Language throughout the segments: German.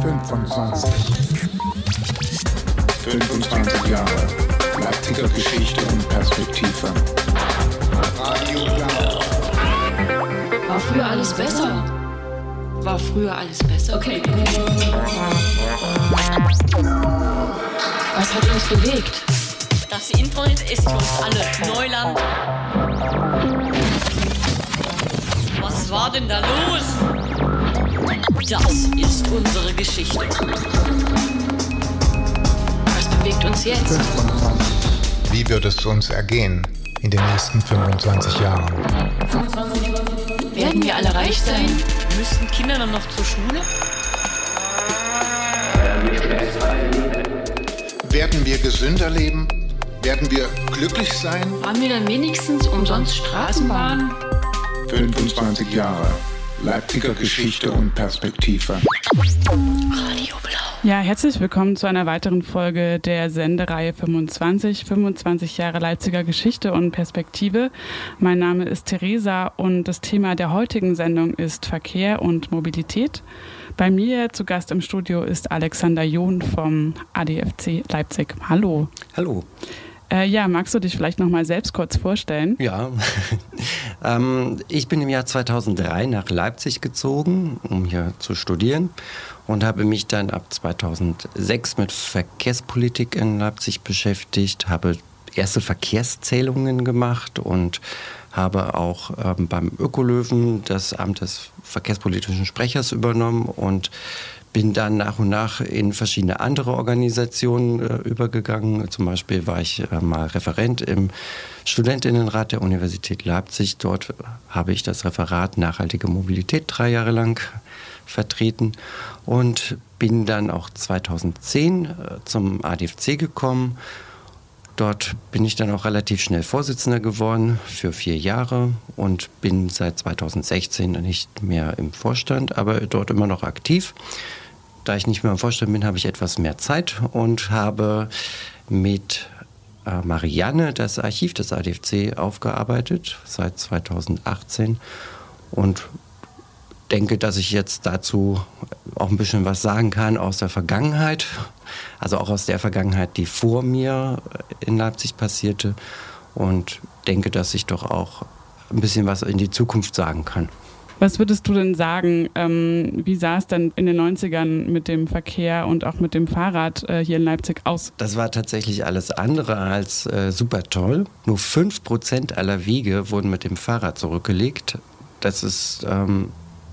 25. 25 Jahre. Leipziger Geschichte und Perspektive. Radio Blau. War früher alles besser? War früher alles besser? Okay. Was hat uns bewegt? Das Internet ist für uns alle Neuland. Was war denn da los? Das ist unsere Geschichte. Was bewegt uns jetzt? 25. Wie wird es uns ergehen in den nächsten 25 Jahren? Werden wir alle reich sein? Müssten Kinder dann noch zur Schule? Werden wir gesünder leben? Werden wir glücklich sein? Haben wir dann wenigstens umsonst Straßenbahn? 25 Jahre. Leipziger Geschichte und Perspektive. Radio Blau. Ja, herzlich willkommen zu einer weiteren Folge der Sendereihe 25, 25 Jahre Leipziger Geschichte und Perspektive. Mein Name ist Theresa und das Thema der heutigen Sendung ist Verkehr und Mobilität. Bei mir zu Gast im Studio ist Alexander John vom ADFC Leipzig. Hallo. Hallo. Äh, ja, magst du dich vielleicht noch mal selbst kurz vorstellen? Ja, ähm, ich bin im Jahr 2003 nach Leipzig gezogen, um hier zu studieren und habe mich dann ab 2006 mit Verkehrspolitik in Leipzig beschäftigt, habe erste Verkehrszählungen gemacht und habe auch ähm, beim Ökolöwen das Amt des verkehrspolitischen Sprechers übernommen und bin dann nach und nach in verschiedene andere Organisationen äh, übergegangen. Zum Beispiel war ich äh, mal Referent im Studentinnenrat der Universität Leipzig. Dort habe ich das Referat Nachhaltige Mobilität drei Jahre lang vertreten und bin dann auch 2010 äh, zum ADFC gekommen. Dort bin ich dann auch relativ schnell Vorsitzender geworden für vier Jahre und bin seit 2016 nicht mehr im Vorstand, aber dort immer noch aktiv. Da ich nicht mehr im Vorstand bin, habe ich etwas mehr Zeit und habe mit äh, Marianne das Archiv des ADFC aufgearbeitet seit 2018 und denke, dass ich jetzt dazu auch ein bisschen was sagen kann aus der Vergangenheit, also auch aus der Vergangenheit, die vor mir in Leipzig passierte und denke, dass ich doch auch ein bisschen was in die Zukunft sagen kann. Was würdest du denn sagen, ähm, wie sah es denn in den 90ern mit dem Verkehr und auch mit dem Fahrrad äh, hier in Leipzig aus? Das war tatsächlich alles andere als äh, super toll. Nur 5% aller Wege wurden mit dem Fahrrad zurückgelegt. Das ist ähm,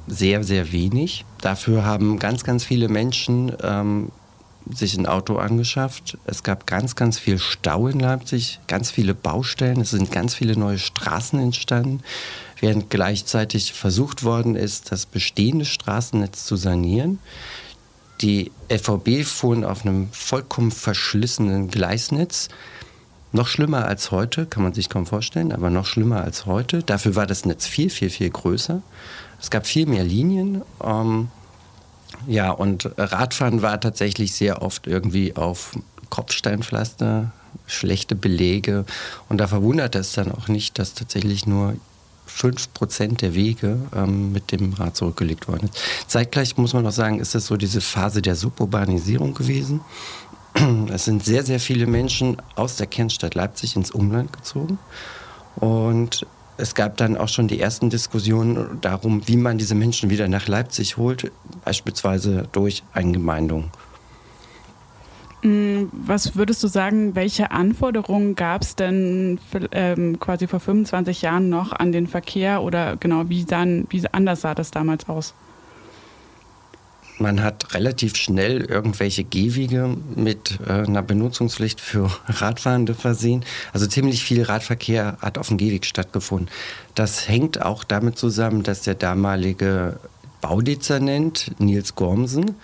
sehr, sehr wenig. Dafür haben ganz, ganz viele Menschen ähm, sich ein Auto angeschafft. Es gab ganz, ganz viel Stau in Leipzig, ganz viele Baustellen. Es sind ganz viele neue Straßen entstanden, während gleichzeitig versucht worden ist, das bestehende Straßennetz zu sanieren. Die LVB fuhren auf einem vollkommen verschlissenen Gleisnetz. Noch schlimmer als heute, kann man sich kaum vorstellen, aber noch schlimmer als heute. Dafür war das Netz viel, viel, viel größer. Es gab viel mehr Linien. Ähm, ja, und Radfahren war tatsächlich sehr oft irgendwie auf Kopfsteinpflaster, schlechte Belege. Und da verwundert es dann auch nicht, dass tatsächlich nur 5% der Wege ähm, mit dem Rad zurückgelegt worden ist. Zeitgleich muss man auch sagen, ist das so diese Phase der Suburbanisierung gewesen. Es sind sehr, sehr viele Menschen aus der Kernstadt Leipzig ins Umland gezogen. Und es gab dann auch schon die ersten Diskussionen darum, wie man diese Menschen wieder nach Leipzig holt, beispielsweise durch Eingemeindung. Mm, Was würdest du sagen, welche Anforderungen gab es denn ähm, quasi vor 25 Jahren noch an den Verkehr oder genau, wie, sahen, wie anders sah das damals aus? Man hat relativ schnell irgendwelche Gehwege mit äh, einer Benutzungspflicht für Radfahrende versehen. Also ziemlich viel Radverkehr hat auf dem Gehweg stattgefunden. Das hängt auch damit zusammen, dass der damalige Baudezernent Nils Gormsen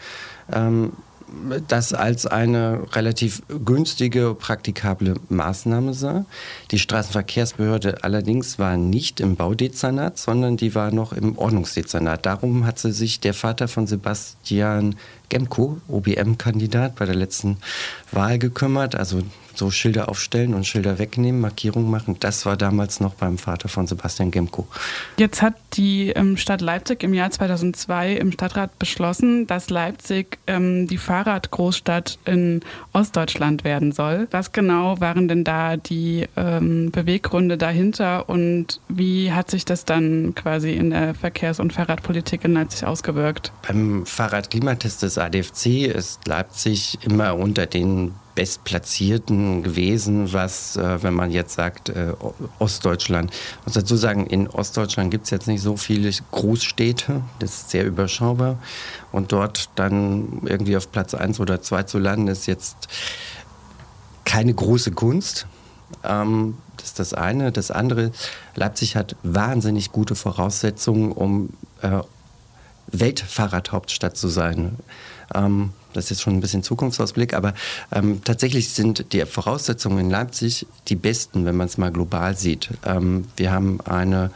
ähm, das als eine relativ günstige, praktikable Maßnahme sah. Die Straßenverkehrsbehörde allerdings war nicht im Baudezernat, sondern die war noch im Ordnungsdezernat. Darum hat sie sich der Vater von Sebastian Gemko, OBM-Kandidat, bei der letzten Wahl gekümmert. Also so Schilder aufstellen und Schilder wegnehmen, Markierungen machen. Das war damals noch beim Vater von Sebastian Gemko. Jetzt hat die ähm, Stadt Leipzig im Jahr 2002 im Stadtrat beschlossen, dass Leipzig ähm, die Fahrradgroßstadt in Ostdeutschland werden soll. Was genau waren denn da die ähm, Beweggründe dahinter und wie hat sich das dann quasi in der Verkehrs- und Fahrradpolitik in Leipzig ausgewirkt? Beim Fahrradklimatest des ADFC ist Leipzig immer unter den Bestplatzierten gewesen, was, äh, wenn man jetzt sagt, äh, Ostdeutschland. Ich muss dazu sagen, in Ostdeutschland gibt es jetzt nicht so viele Großstädte, das ist sehr überschaubar. Und dort dann irgendwie auf Platz 1 oder 2 zu landen, ist jetzt keine große Kunst. Ähm, das ist das eine. Das andere, Leipzig hat wahnsinnig gute Voraussetzungen, um äh, Weltfahrradhauptstadt zu sein. Ähm, das ist jetzt schon ein bisschen Zukunftsausblick, aber ähm, tatsächlich sind die Voraussetzungen in Leipzig die besten, wenn man es mal global sieht. Ähm, wir haben eine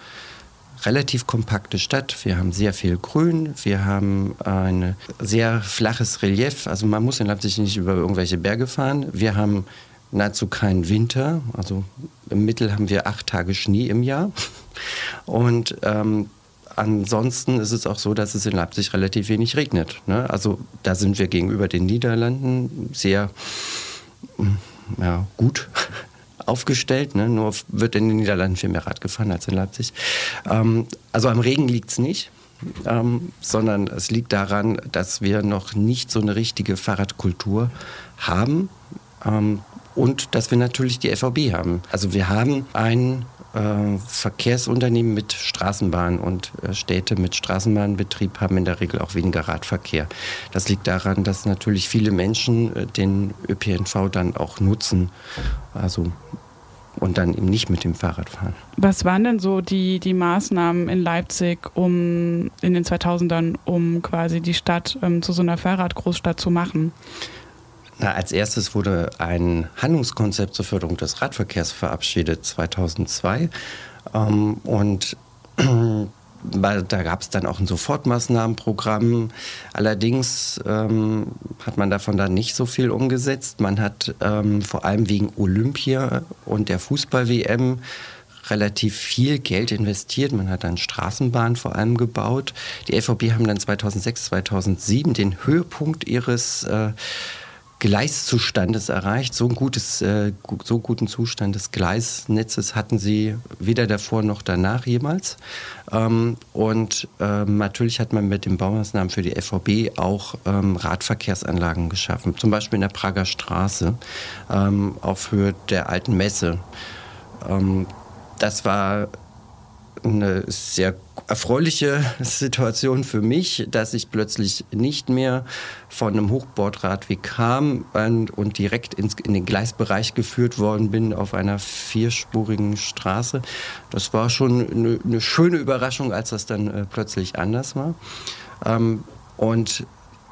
relativ kompakte Stadt. Wir haben sehr viel Grün. Wir haben ein sehr flaches Relief. Also man muss in Leipzig nicht über irgendwelche Berge fahren. Wir haben nahezu keinen Winter. Also im Mittel haben wir acht Tage Schnee im Jahr. Und ähm, ansonsten ist es auch so, dass es in Leipzig relativ wenig regnet. Ne? Also da sind wir gegenüber den Niederlanden sehr mm, ja, gut aufgestellt. Ne? Nur wird in den Niederlanden viel mehr Rad gefahren als in Leipzig. Ähm, also am Regen liegt es nicht. Ähm, sondern es liegt daran, dass wir noch nicht so eine richtige Fahrradkultur haben ähm, und dass wir natürlich die FVB haben. Also wir haben ein äh, Verkehrsunternehmen mit Straßenbahn und äh, Städte mit Straßenbahnbetrieb haben in der Regel auch weniger Radverkehr. Das liegt daran, dass natürlich viele Menschen äh, den ÖPNV dann auch nutzen. Also und dann eben nicht mit dem Fahrrad fahren. Was waren denn so die, die Maßnahmen in Leipzig, um in den 2000ern, um quasi die Stadt ähm, zu so einer Fahrradgroßstadt zu machen? Na, als erstes wurde ein Handlungskonzept zur Förderung des Radverkehrs verabschiedet 2002 ähm, und da gab es dann auch ein Sofortmaßnahmenprogramm. Allerdings ähm, hat man davon dann nicht so viel umgesetzt. Man hat ähm, vor allem wegen Olympia und der Fußball-WM relativ viel Geld investiert. Man hat dann Straßenbahnen vor allem gebaut. Die FVB haben dann 2006, 2007 den Höhepunkt ihres äh, Gleiszustandes erreicht. So, ein gutes, äh, so guten Zustand des Gleisnetzes hatten sie weder davor noch danach jemals. Ähm, und ähm, natürlich hat man mit den Baumaßnahmen für die FVB auch ähm, Radverkehrsanlagen geschaffen, zum Beispiel in der Prager Straße ähm, auf Höhe der alten Messe. Ähm, das war eine sehr erfreuliche Situation für mich, dass ich plötzlich nicht mehr von einem Hochbordradweg kam und direkt ins, in den Gleisbereich geführt worden bin auf einer vierspurigen Straße. Das war schon eine, eine schöne Überraschung, als das dann äh, plötzlich anders war. Ähm, und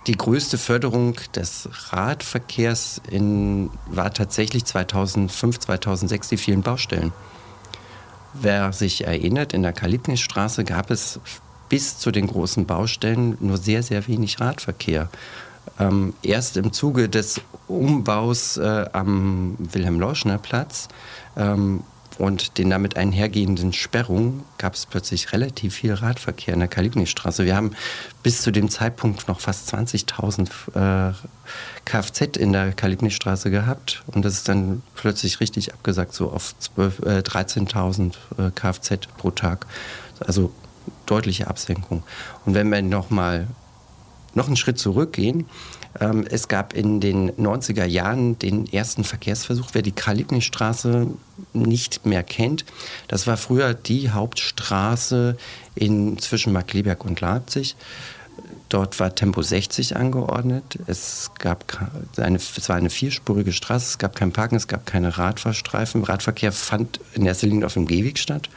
die größte Förderung des Radverkehrs in, war tatsächlich 2005, 2006 die vielen Baustellen. Wer sich erinnert, in der Kalibnisstraße gab es bis zu den großen Baustellen nur sehr, sehr wenig Radverkehr. Ähm, erst im Zuge des Umbaus äh, am Wilhelm-Leuschner-Platz ähm, und den damit einhergehenden Sperrungen gab es plötzlich relativ viel Radverkehr in der Kalibnistraße. Wir haben bis zu dem Zeitpunkt noch fast 20.000 äh, Kfz in der Kalibnistraße gehabt und das ist dann plötzlich richtig abgesagt, so auf äh, 13.000 äh, Kfz pro Tag. Also deutliche Absenkung. Und wenn wir nochmal noch einen Schritt zurückgehen, ähm, es gab in den 90er Jahren den ersten Verkehrsversuch, wer die Karl-Liebknecht-Straße nicht mehr kennt. Das war früher die Hauptstraße in, zwischen Markleberg und Leipzig. Dort war Tempo 60 angeordnet. Es, gab eine, es war eine vierspurige Straße, es gab kein Parken, es gab keine Radfahrstreifen. Radverkehr fand in erster Linie auf dem Gehweg statt.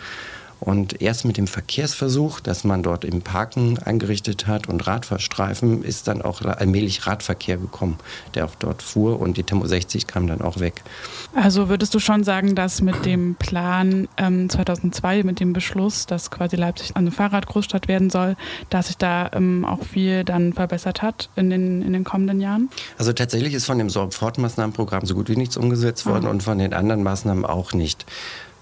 Und erst mit dem Verkehrsversuch, dass man dort im Parken eingerichtet hat und Radfahrstreifen, ist dann auch allmählich Radverkehr gekommen, der auch dort fuhr und die Tempo 60 kam dann auch weg. Also würdest du schon sagen, dass mit dem Plan ähm, 2002, mit dem Beschluss, dass quasi Leipzig eine Fahrradgroßstadt werden soll, dass sich da ähm, auch viel dann verbessert hat in den, in den kommenden Jahren? Also tatsächlich ist von dem Sofortmaßnahmenprogramm so gut wie nichts umgesetzt worden ah. und von den anderen Maßnahmen auch nicht.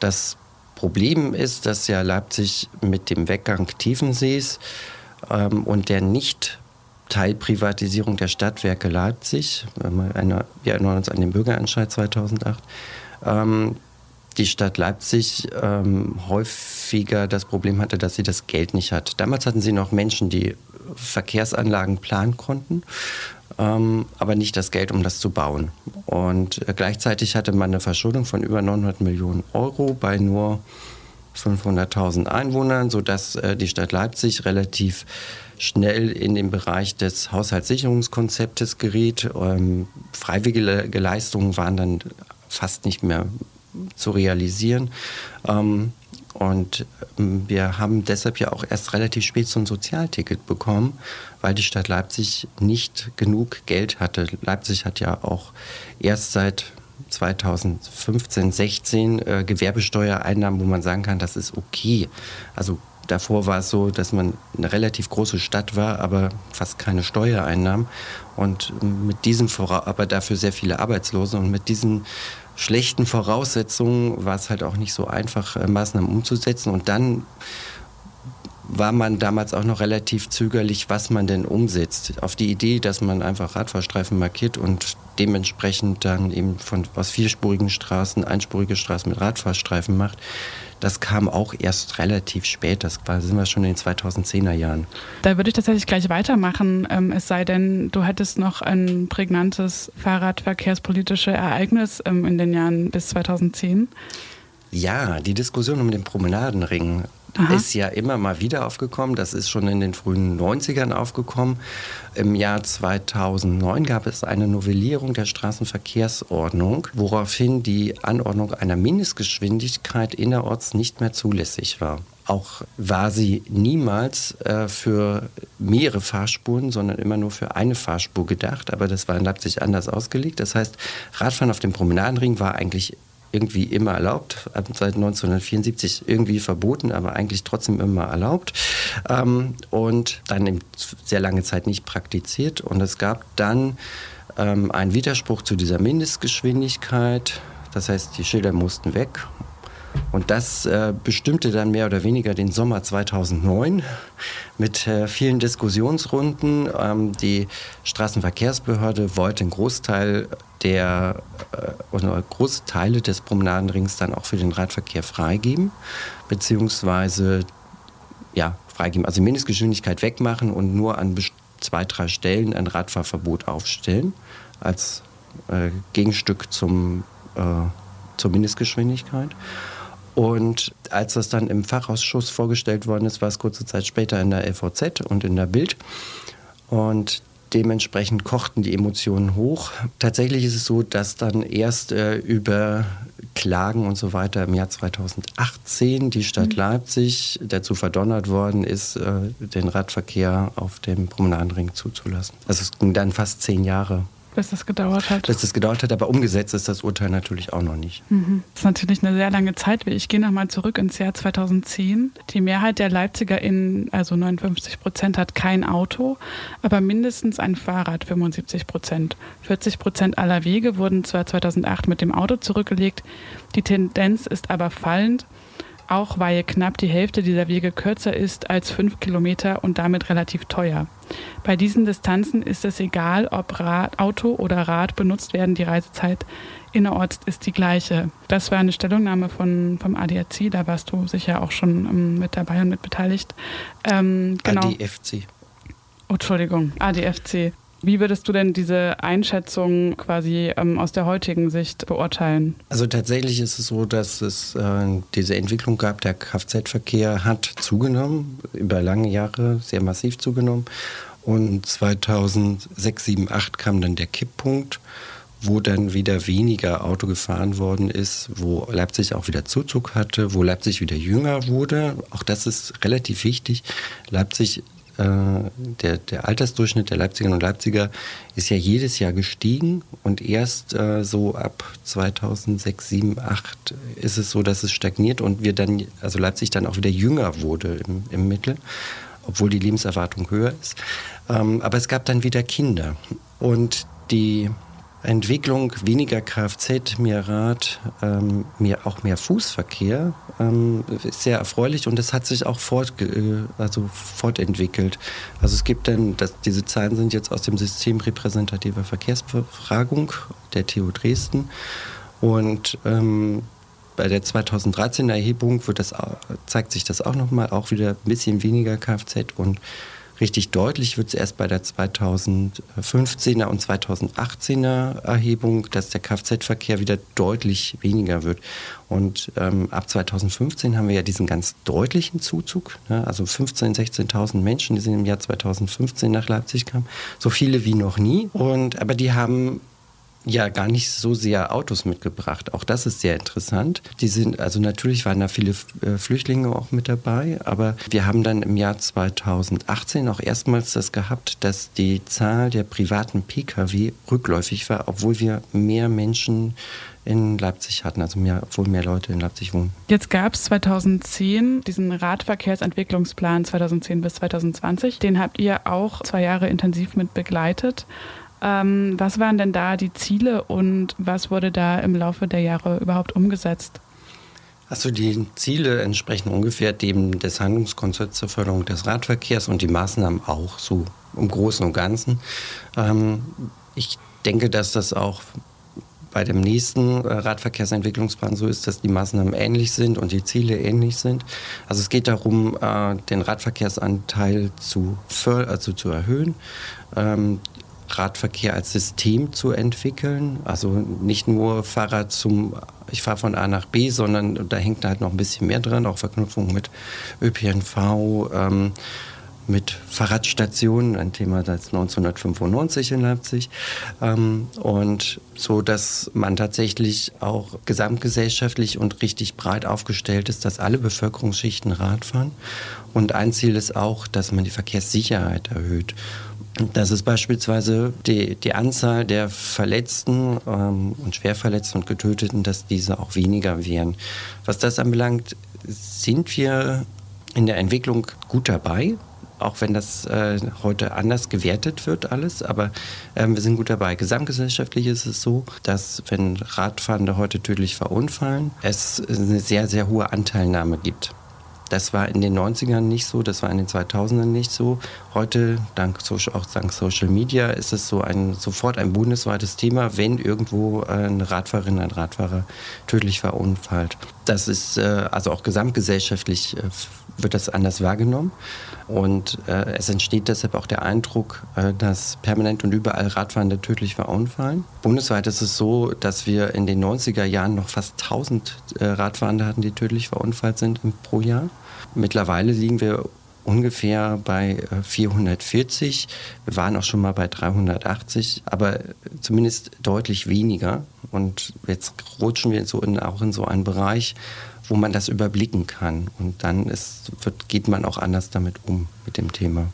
Das Problem ist, dass ja Leipzig mit dem Weggang Tiefensees ähm, und der nicht Teilprivatisierung der Stadtwerke Leipzig, eine, wir erinnern uns an den Bürgerentscheid 2008, ähm, die Stadt Leipzig ähm, häufiger das Problem hatte, dass sie das Geld nicht hat. Damals hatten sie noch Menschen, die Verkehrsanlagen planen konnten ähm, aber nicht das Geld, um das zu bauen. Und äh, gleichzeitig hatte man eine Verschuldung von über 900 Millionen Euro bei nur 500.000 Einwohnern, sodass äh, die Stadt Leipzig relativ schnell in den Bereich des Haushaltssicherungskonzeptes geriet. Ähm, freiwillige Leistungen waren dann fast nicht mehr zu realisieren. Ähm, und ähm, wir haben deshalb ja auch erst relativ spät so ein Sozialticket bekommen, weil die Stadt Leipzig nicht genug Geld hatte. Leipzig hat ja auch erst seit 2015, 16 äh, Gewerbesteuereinnahmen, wo man sagen kann, das ist okay. Also davor war es so, dass man eine relativ große Stadt war, aber fast keine Steuereinnahmen. Und mit diesem, aber dafür sehr viele Arbeitslose und mit diesen schlechten Voraussetzungen war es halt auch nicht so einfach, äh, Maßnahmen umzusetzen. Und dann war man damals auch noch relativ zögerlich, was man denn umsetzt. Auf die Idee, dass man einfach Radfahrstreifen markiert und dementsprechend dann eben von aus vierspurigen Straßen einspurige Straßen mit Radfahrstreifen macht, das kam auch erst relativ spät. Das war, sind wir schon in den 2010er Jahren. Da würde ich tatsächlich gleich weitermachen. Ähm, es sei denn, du hättest noch ein prägnantes Fahrradverkehrspolitisches Ereignis ähm, in den Jahren bis 2010. Ja, die Diskussion um den Promenadenring Aha. ist ja immer mal wieder aufgekommen. Das ist schon in den frühen 90ern aufgekommen. Im Jahr 2009 gab es eine Novellierung der Straßenverkehrsordnung, woraufhin die Anordnung einer Mindestgeschwindigkeit innerorts nicht mehr zulässig war. Auch war sie niemals äh, für mehrere Fahrspuren, sondern immer nur für eine Fahrspur gedacht. Aber das war in Leipzig anders ausgelegt. Das heißt, Radfahren auf dem Promenadenring war eigentlich irgendwie immer erlaubt, seit 1974 irgendwie verboten, aber eigentlich trotzdem immer erlaubt ähm, und dann in sehr lange Zeit nicht praktiziert. Und es gab dann ähm, einen Widerspruch zu dieser Mindestgeschwindigkeit. Das heißt, die Schilder mussten weg und das äh, bestimmte dann mehr oder weniger den Sommer 2009 mit äh, vielen Diskussionsrunden. Ähm, die Straßenverkehrsbehörde wollte einen Großteil der äh, oder große Teile des Promenadenrings dann auch für den Radverkehr freigeben, beziehungsweise ja, freigeben, also Mindestgeschwindigkeit wegmachen und nur an zwei, drei Stellen ein Radfahrverbot aufstellen als äh, Gegenstück zum, äh, zur Mindestgeschwindigkeit. Und als das dann im Fachausschuss vorgestellt worden ist, war es kurze Zeit später in der LVZ und in der Bild. Und dementsprechend kochten die Emotionen hoch. Tatsächlich ist es so, dass dann erst äh, über Klagen und so weiter im Jahr 2018 die Stadt mhm. Leipzig dazu verdonnert worden ist, äh, den Radverkehr auf dem Promenadenring zuzulassen. Also es ging dann fast zehn Jahre. Bis das gedauert hat. Bis das gedauert hat, aber umgesetzt ist das Urteil natürlich auch noch nicht. Mhm. Das ist natürlich eine sehr lange Zeit. Ich gehe nochmal zurück ins Jahr 2010. Die Mehrheit der LeipzigerInnen, also 59 Prozent, hat kein Auto, aber mindestens ein Fahrrad, 75 Prozent. 40 Prozent aller Wege wurden zwar 2008 mit dem Auto zurückgelegt, die Tendenz ist aber fallend auch weil knapp die Hälfte dieser Wege kürzer ist als fünf Kilometer und damit relativ teuer. Bei diesen Distanzen ist es egal, ob Rad, Auto oder Rad benutzt werden, die Reisezeit innerorts ist die gleiche. Das war eine Stellungnahme von, vom ADAC, da warst du sicher auch schon ähm, mit dabei und mit beteiligt. Ähm, genau. ADFC. Oh, Entschuldigung, ADFC. Wie würdest du denn diese Einschätzung quasi ähm, aus der heutigen Sicht beurteilen? Also tatsächlich ist es so, dass es äh, diese Entwicklung gab, der Kfz-Verkehr hat zugenommen, über lange Jahre sehr massiv zugenommen. Und 2006, 2007, 2008 kam dann der Kipppunkt, wo dann wieder weniger Auto gefahren worden ist, wo Leipzig auch wieder Zuzug hatte, wo Leipzig wieder jünger wurde. Auch das ist relativ wichtig. Leipzig der, der Altersdurchschnitt der Leipzigerinnen und Leipziger ist ja jedes Jahr gestiegen und erst äh, so ab 2006, 7, 8 ist es so, dass es stagniert und wir dann, also Leipzig dann auch wieder jünger wurde im, im Mittel, obwohl die Lebenserwartung höher ist. Ähm, aber es gab dann wieder Kinder und die Entwicklung weniger Kfz, mehr Rad, ähm, mehr, auch mehr Fußverkehr ähm, ist sehr erfreulich und es hat sich auch fort, äh, also fortentwickelt. Also es gibt dann, das, diese Zahlen sind jetzt aus dem System repräsentativer Verkehrsbefragung der TU Dresden und ähm, bei der 2013er Erhebung das, zeigt sich das auch nochmal, auch wieder ein bisschen weniger Kfz und Richtig deutlich wird es erst bei der 2015er und 2018er Erhebung, dass der Kfz-Verkehr wieder deutlich weniger wird. Und ähm, ab 2015 haben wir ja diesen ganz deutlichen Zuzug. Ne? Also 15.000, 16.000 Menschen, die sind im Jahr 2015 nach Leipzig kamen. So viele wie noch nie. Und, aber die haben ja gar nicht so sehr Autos mitgebracht. Auch das ist sehr interessant. Die sind, also natürlich waren da viele äh, Flüchtlinge auch mit dabei, aber wir haben dann im Jahr 2018 auch erstmals das gehabt, dass die Zahl der privaten Pkw rückläufig war, obwohl wir mehr Menschen in Leipzig hatten, also mehr, obwohl mehr Leute in Leipzig wohnen. Jetzt gab es 2010 diesen Radverkehrsentwicklungsplan 2010 bis 2020. Den habt ihr auch zwei Jahre intensiv mit begleitet. Ähm, was waren denn da die Ziele und was wurde da im Laufe der Jahre überhaupt umgesetzt? Also die Ziele entsprechen ungefähr dem des Handlungskonzepts zur Förderung des Radverkehrs und die Maßnahmen auch so im Großen und Ganzen. Ähm, ich denke, dass das auch bei dem nächsten äh, Radverkehrsentwicklungsplan so ist, dass die Maßnahmen ähnlich sind und die Ziele ähnlich sind. Also es geht darum, äh, den Radverkehrsanteil zu, also zu erhöhen, ähm, Radverkehr als System zu entwickeln. Also nicht nur Fahrrad zum, ich fahre von A nach B, sondern da hängt halt noch ein bisschen mehr dran, auch Verknüpfung mit ÖPNV, ähm, mit Fahrradstationen, ein Thema seit 1995 in Leipzig. Ähm, und so, dass man tatsächlich auch gesamtgesellschaftlich und richtig breit aufgestellt ist, dass alle Bevölkerungsschichten Rad fahren. Und ein Ziel ist auch, dass man die Verkehrssicherheit erhöht. Das ist beispielsweise die, die Anzahl der Verletzten ähm, und Schwerverletzten und Getöteten, dass diese auch weniger wären. Was das anbelangt, sind wir in der Entwicklung gut dabei, auch wenn das äh, heute anders gewertet wird alles, aber äh, wir sind gut dabei. Gesamtgesellschaftlich ist es so, dass wenn Radfahrende heute tödlich verunfallen, es eine sehr, sehr hohe Anteilnahme gibt. Das war in den 90ern nicht so, das war in den 2000ern nicht so. Heute, dank auch dank Social Media, ist es so ein, sofort ein bundesweites Thema, wenn irgendwo eine Radfahrerin, ein Radfahrer tödlich verunfallt. Das ist äh, also auch gesamtgesellschaftlich äh, wird das anders wahrgenommen. Und äh, es entsteht deshalb auch der Eindruck, dass permanent und überall Radfahrende tödlich verunfallen. Bundesweit ist es so, dass wir in den 90er Jahren noch fast 1000 äh, Radfahrende hatten, die tödlich verunfallt sind pro Jahr. Mittlerweile liegen wir ungefähr bei 440. Äh, wir waren auch schon mal bei 380, aber zumindest deutlich weniger. Und jetzt rutschen wir so in, auch in so einen Bereich, wo man das überblicken kann. Und dann ist, wird, geht man auch anders damit um, mit dem Thema.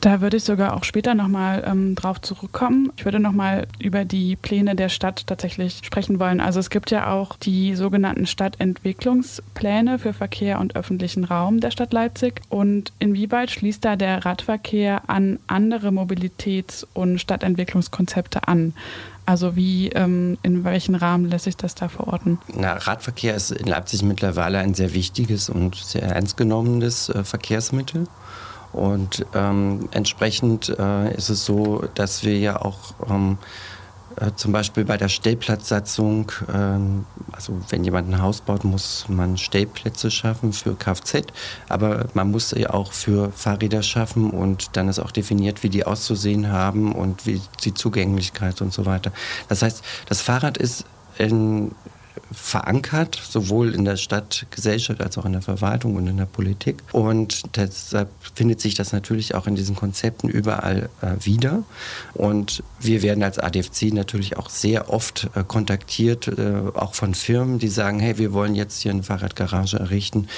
Da würde ich sogar auch später nochmal ähm, drauf zurückkommen. Ich würde nochmal über die Pläne der Stadt tatsächlich sprechen wollen. Also es gibt ja auch die sogenannten Stadtentwicklungspläne für Verkehr und öffentlichen Raum der Stadt Leipzig. Und inwieweit schließt da der Radverkehr an andere Mobilitäts- und Stadtentwicklungskonzepte an? Also wie, ähm, in welchen Rahmen lässt sich das da verorten? Na, Radverkehr ist in Leipzig mittlerweile ein sehr wichtiges und sehr ernst genommenes äh, Verkehrsmittel. Und ähm, entsprechend äh, ist es so, dass wir ja auch ähm, äh, zum Beispiel bei der Stellplatzsatzung, ähm, also wenn jemand ein Haus baut, muss man Stellplätze schaffen für Kfz, aber man muss sie auch für Fahrräder schaffen und dann ist auch definiert, wie die auszusehen haben und wie die Zugänglichkeit und so weiter. Das heißt, das Fahrrad ist in verankert, sowohl in der Stadtgesellschaft als auch in der Verwaltung und in der Politik. Und deshalb findet sich das natürlich auch in diesen Konzepten überall äh, wieder. Und wir werden als ADFC natürlich auch sehr oft äh, kontaktiert, äh, auch von Firmen, die sagen, hey, wir wollen jetzt hier eine Fahrradgarage errichten,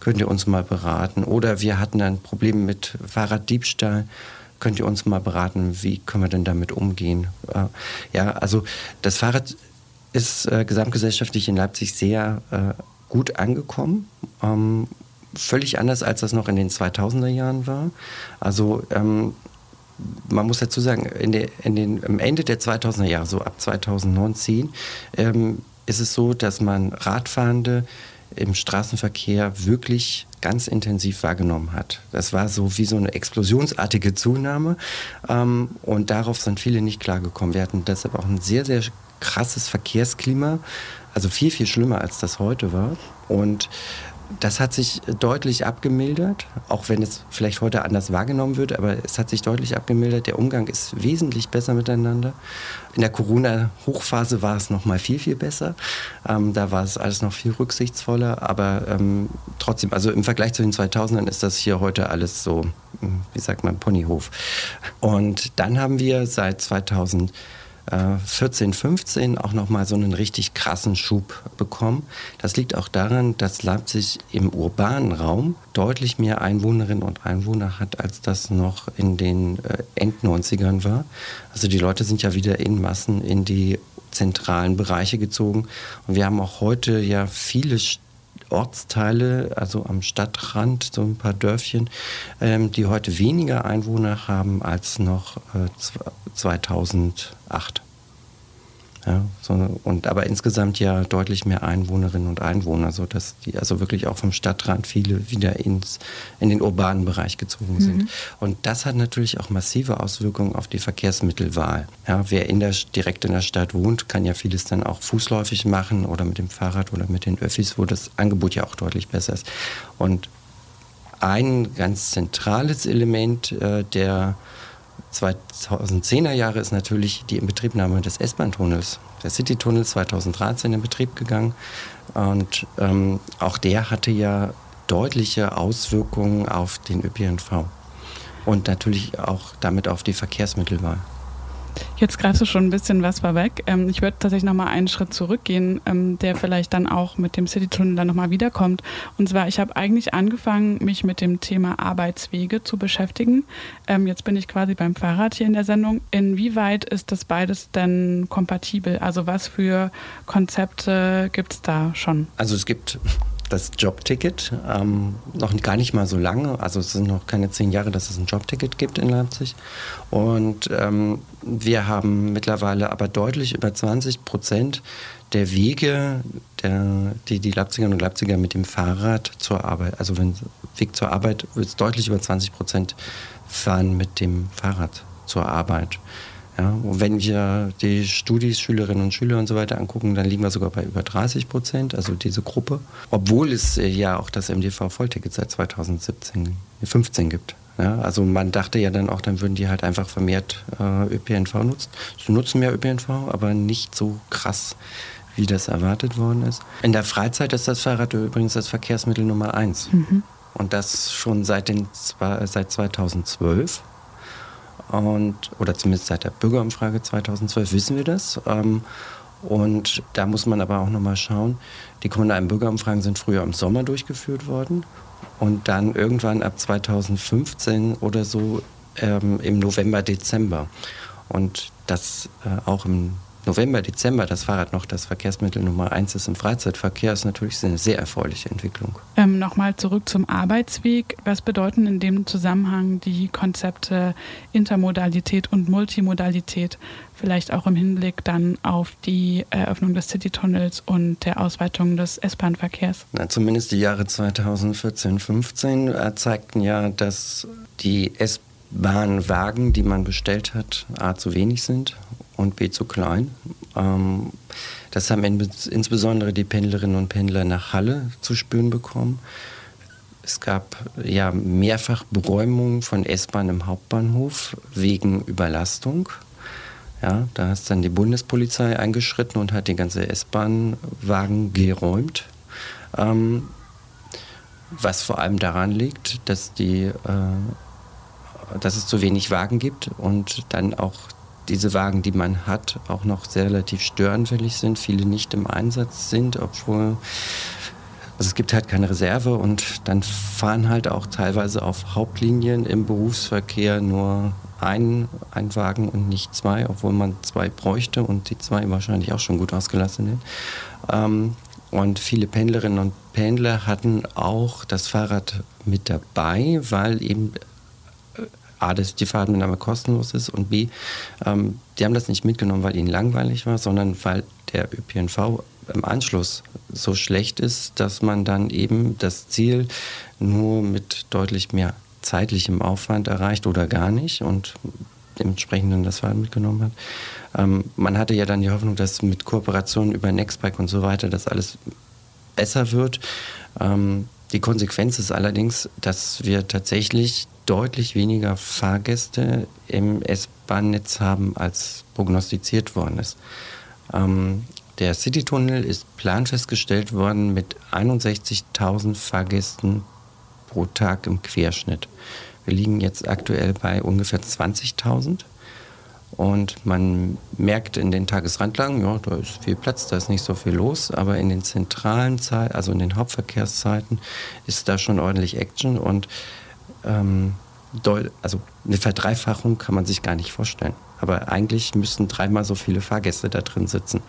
könnt ihr uns mal beraten? Oder wir hatten ein Problem mit Fahrraddiebstahl könnt ihr uns mal beraten, wie können wir denn damit umgehen? Äh, ja, also das Fahrrad ist äh, gesamtgesellschaftlich in Leipzig sehr äh, gut angekommen. Ähm, völlig anders, als das noch in den 2000er Jahren war. Also ähm, man muss dazu sagen, in der, in den, am Ende der 2000er Jahre, so ab 2009, ähm, ist es so, dass man Radfahrende im Straßenverkehr wirklich ganz intensiv wahrgenommen hat. Das war so wie so eine explosionsartige Zunahme ähm, und darauf sind viele nicht klargekommen. Wir hatten deshalb auch ein sehr, sehr krasses Verkehrsklima, also viel, viel schlimmer als das heute war. Und das hat sich deutlich abgemildert, auch wenn es vielleicht heute anders wahrgenommen wird, aber es hat sich deutlich abgemildert. Der Umgang ist wesentlich besser miteinander. In der Corona-Hochphase war es noch mal viel, viel besser. Ähm, da war es alles noch viel rücksichtsvoller, aber ähm, trotzdem, also im Vergleich zu den 2000ern ist das hier heute alles so, hm, wie sagt man, Ponyhof. Und dann haben wir seit 2000 14, 15 auch nochmal so einen richtig krassen Schub bekommen. Das liegt auch daran, dass Leipzig im urbanen Raum deutlich mehr Einwohnerinnen und Einwohner hat, als das noch in den äh, End-90ern war. Also die Leute sind ja wieder in Massen in die zentralen Bereiche gezogen. Und wir haben auch heute ja viele Ortsteile, also am Stadtrand, so ein paar Dörfchen, ähm, die heute weniger Einwohner haben als noch äh, 2008. Ja, so, und aber insgesamt ja deutlich mehr Einwohnerinnen und Einwohner, sodass die also wirklich auch vom Stadtrand viele wieder ins, in den urbanen Bereich gezogen sind. Mhm. Und das hat natürlich auch massive Auswirkungen auf die Verkehrsmittelwahl. Ja, wer in der, direkt in der Stadt wohnt, kann ja vieles dann auch fußläufig machen oder mit dem Fahrrad oder mit den Öffis, wo das Angebot ja auch deutlich besser ist. Und ein ganz zentrales Element äh, der 2010er Jahre ist natürlich die Inbetriebnahme des S-Bahn-Tunnels. Der City-Tunnel 2013 in Betrieb gegangen und ähm, auch der hatte ja deutliche Auswirkungen auf den ÖPNV und natürlich auch damit auf die Verkehrsmittelwahl. Jetzt greifst du schon ein bisschen was vorweg. Ähm, ich würde tatsächlich nochmal einen Schritt zurückgehen, ähm, der vielleicht dann auch mit dem Citytunnel dann nochmal wiederkommt. Und zwar, ich habe eigentlich angefangen, mich mit dem Thema Arbeitswege zu beschäftigen. Ähm, jetzt bin ich quasi beim Fahrrad hier in der Sendung. Inwieweit ist das beides denn kompatibel? Also was für Konzepte gibt es da schon? Also es gibt das Jobticket. Ähm, noch gar nicht mal so lange, also es sind noch keine zehn Jahre, dass es ein Jobticket gibt in Leipzig. Und ähm, wir haben mittlerweile aber deutlich über 20 Prozent der Wege, der, die die Leipzigerinnen und Leipziger mit dem Fahrrad zur Arbeit, also wenn Weg zur Arbeit, wird es deutlich über 20 Prozent fahren mit dem Fahrrad zur Arbeit. Ja, und wenn wir die Studis, Schülerinnen und Schüler und so weiter angucken, dann liegen wir sogar bei über 30 Prozent, also diese Gruppe. Obwohl es äh, ja auch das MDV-Vollticket seit 2017, 15 gibt. Ja, also man dachte ja dann auch, dann würden die halt einfach vermehrt äh, ÖPNV nutzen. Sie nutzen mehr ÖPNV, aber nicht so krass, wie das erwartet worden ist. In der Freizeit ist das Fahrrad übrigens das Verkehrsmittel Nummer eins. Mhm. Und das schon seit, den, seit 2012 und, oder zumindest seit der Bürgerumfrage 2012 wissen wir das. Ähm, und da muss man aber auch nochmal schauen, die kommunalen Bürgerumfragen sind früher im Sommer durchgeführt worden und dann irgendwann ab 2015 oder so ähm, im November, Dezember. Und das äh, auch im November, Dezember das Fahrrad noch das Verkehrsmittel Nummer eins ist im Freizeitverkehr, ist natürlich eine sehr erfreuliche Entwicklung. Ähm, Nochmal zurück zum Arbeitsweg. Was bedeuten in dem Zusammenhang die Konzepte Intermodalität und Multimodalität? Vielleicht auch im Hinblick dann auf die Eröffnung des Citytunnels und der Ausweitung des S-Bahn-Verkehrs? Zumindest die Jahre 2014, 15 äh, zeigten ja, dass die S-Bahn-Wagen, die man bestellt hat, A zu wenig sind und B zu klein. Ähm, das haben insbesondere die Pendlerinnen und Pendler nach Halle zu spüren bekommen. Es gab ja mehrfach Beräumungen von S-Bahn im Hauptbahnhof wegen Überlastung. Ja, da ist dann die Bundespolizei eingeschritten und hat die ganze S-Bahn-Wagen geräumt. Ähm, was vor allem daran liegt, dass, die, äh, dass es zu wenig Wagen gibt und dann auch diese Wagen, die man hat, auch noch sehr relativ störanfällig sind, viele nicht im Einsatz sind, obwohl also es gibt halt keine Reserve und dann fahren halt auch teilweise auf Hauptlinien im Berufsverkehr nur ein, ein Wagen und nicht zwei, obwohl man zwei bräuchte und die zwei wahrscheinlich auch schon gut ausgelassen sind. Ähm, und viele Pendlerinnen und Pendler hatten auch das Fahrrad mit dabei, weil eben A, dass die Fahrtmitnahme kostenlos ist und B, ähm, die haben das nicht mitgenommen, weil ihnen langweilig war, sondern weil der ÖPNV im Anschluss so schlecht ist, dass man dann eben das Ziel nur mit deutlich mehr zeitlichem Aufwand erreicht oder gar nicht und dementsprechend dann das Fahrrad mitgenommen hat. Ähm, man hatte ja dann die Hoffnung, dass mit Kooperationen über Nextbike und so weiter das alles besser wird. Ähm, die Konsequenz ist allerdings, dass wir tatsächlich deutlich weniger Fahrgäste im S-Bahn-Netz haben, als prognostiziert worden ist. Ähm, der Citytunnel ist planfestgestellt worden mit 61.000 Fahrgästen pro Tag im Querschnitt. Wir liegen jetzt aktuell bei ungefähr 20.000. Und man merkt in den Tagesrandlagen, ja, da ist viel Platz, da ist nicht so viel los, aber in den zentralen Zeiten, also in den Hauptverkehrszeiten, ist da schon ordentlich Action und ähm, also eine Verdreifachung kann man sich gar nicht vorstellen. Aber eigentlich müssten dreimal so viele Fahrgäste da drin sitzen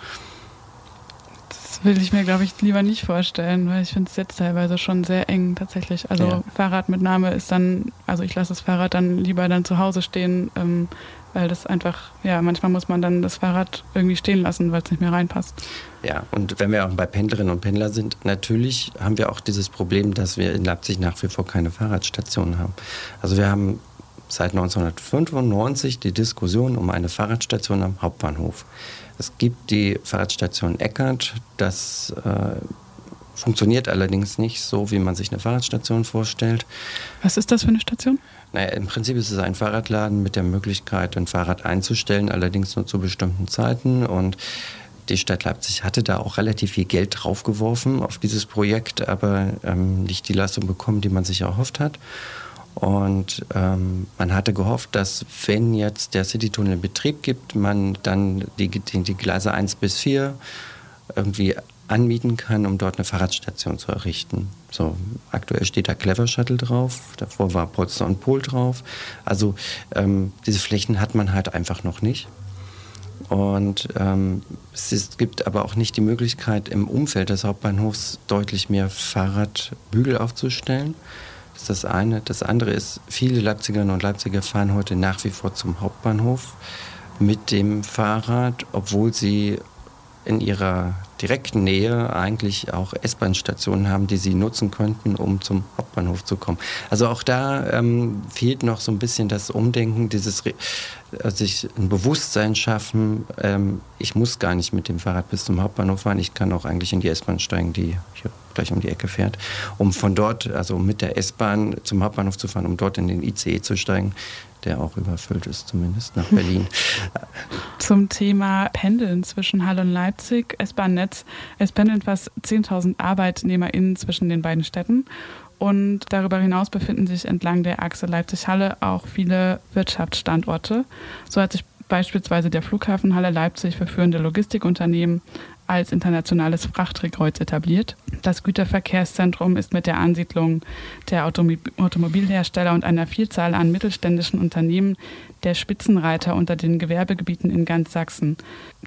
will ich mir, glaube ich, lieber nicht vorstellen, weil ich finde es jetzt teilweise schon sehr eng tatsächlich. Also ja. Fahrradmitnahme ist dann, also ich lasse das Fahrrad dann lieber dann zu Hause stehen, ähm, weil das einfach, ja, manchmal muss man dann das Fahrrad irgendwie stehen lassen, weil es nicht mehr reinpasst. Ja, und wenn wir auch bei Pendlerinnen und Pendlern sind, natürlich haben wir auch dieses Problem, dass wir in Leipzig nach wie vor keine Fahrradstationen haben. Also wir haben seit 1995 die Diskussion um eine Fahrradstation am Hauptbahnhof. Es gibt die Fahrradstation Eckert. Das äh, funktioniert allerdings nicht so, wie man sich eine Fahrradstation vorstellt. Was ist das für eine Station? Naja, im Prinzip ist es ein Fahrradladen mit der Möglichkeit, ein Fahrrad einzustellen, allerdings nur zu bestimmten Zeiten. Und die Stadt Leipzig hatte da auch relativ viel Geld draufgeworfen auf dieses Projekt, aber ähm, nicht die Leistung bekommen, die man sich erhofft hat. Und ähm, man hatte gehofft, dass wenn jetzt der Citytunnel Betrieb gibt, man dann die, die, die Gleise 1 bis 4 irgendwie anmieten kann, um dort eine Fahrradstation zu errichten. So, aktuell steht da Clever Shuttle drauf, davor war Polster und Pol drauf. Also ähm, diese Flächen hat man halt einfach noch nicht. Und ähm, es ist, gibt aber auch nicht die Möglichkeit, im Umfeld des Hauptbahnhofs deutlich mehr Fahrradbügel aufzustellen. Das ist das eine. Das andere ist, viele Leipzigerinnen und Leipziger fahren heute nach wie vor zum Hauptbahnhof mit dem Fahrrad, obwohl sie in ihrer direkten Nähe eigentlich auch S-Bahn-Stationen haben, die sie nutzen könnten, um zum Hauptbahnhof zu kommen. Also auch da ähm, fehlt noch so ein bisschen das Umdenken, dieses äh, sich ein Bewusstsein schaffen. Ähm, ich muss gar nicht mit dem Fahrrad bis zum Hauptbahnhof fahren, ich kann auch eigentlich in die S-Bahn steigen, die hier gleich um die Ecke fährt, um von dort, also mit der S-Bahn zum Hauptbahnhof zu fahren, um dort in den ICE zu steigen, der auch überfüllt ist, zumindest nach Berlin. Zum Thema Pendeln zwischen Halle und Leipzig, S-Bahn-Netz. Es pendeln fast 10.000 ArbeitnehmerInnen zwischen den beiden Städten. Und darüber hinaus befinden sich entlang der Achse Leipzig-Halle auch viele Wirtschaftsstandorte. So hat sich beispielsweise der Flughafen Halle Leipzig für führende Logistikunternehmen als internationales Frachtdrehkreuz etabliert. Das Güterverkehrszentrum ist mit der Ansiedlung der Automobilhersteller und einer Vielzahl an mittelständischen Unternehmen der Spitzenreiter unter den Gewerbegebieten in ganz Sachsen.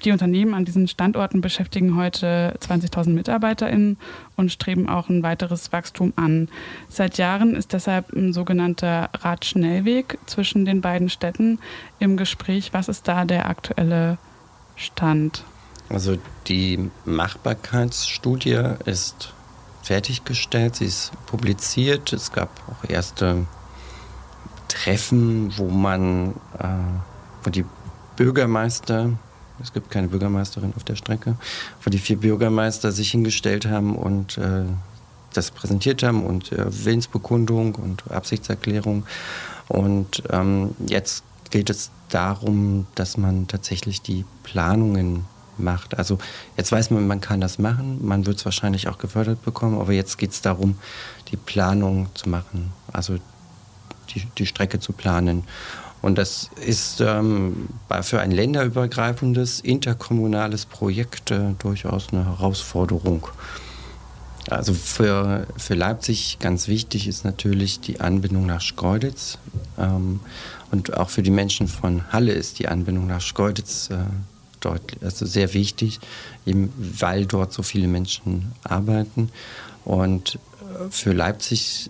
Die Unternehmen an diesen Standorten beschäftigen heute 20.000 MitarbeiterInnen und streben auch ein weiteres Wachstum an. Seit Jahren ist deshalb ein sogenannter Radschnellweg zwischen den beiden Städten im Gespräch. Was ist da der aktuelle Stand? Also die Machbarkeitsstudie ist fertiggestellt, sie ist publiziert. Es gab auch erste Treffen, wo man, äh, wo die Bürgermeister, es gibt keine Bürgermeisterin auf der Strecke, wo die vier Bürgermeister sich hingestellt haben und äh, das präsentiert haben und äh, Willensbekundung und Absichtserklärung. Und ähm, jetzt geht es darum, dass man tatsächlich die Planungen macht. Also jetzt weiß man, man kann das machen, man wird es wahrscheinlich auch gefördert bekommen, aber jetzt geht es darum, die Planung zu machen, also die, die Strecke zu planen. Und das ist ähm, für ein länderübergreifendes, interkommunales Projekt äh, durchaus eine Herausforderung. Also für, für Leipzig ganz wichtig ist natürlich die Anbindung nach Schkeuditz. Ähm, und auch für die Menschen von Halle ist die Anbindung nach Schkeuditz äh, deutlich, also sehr wichtig, eben weil dort so viele Menschen arbeiten. Und äh, für Leipzig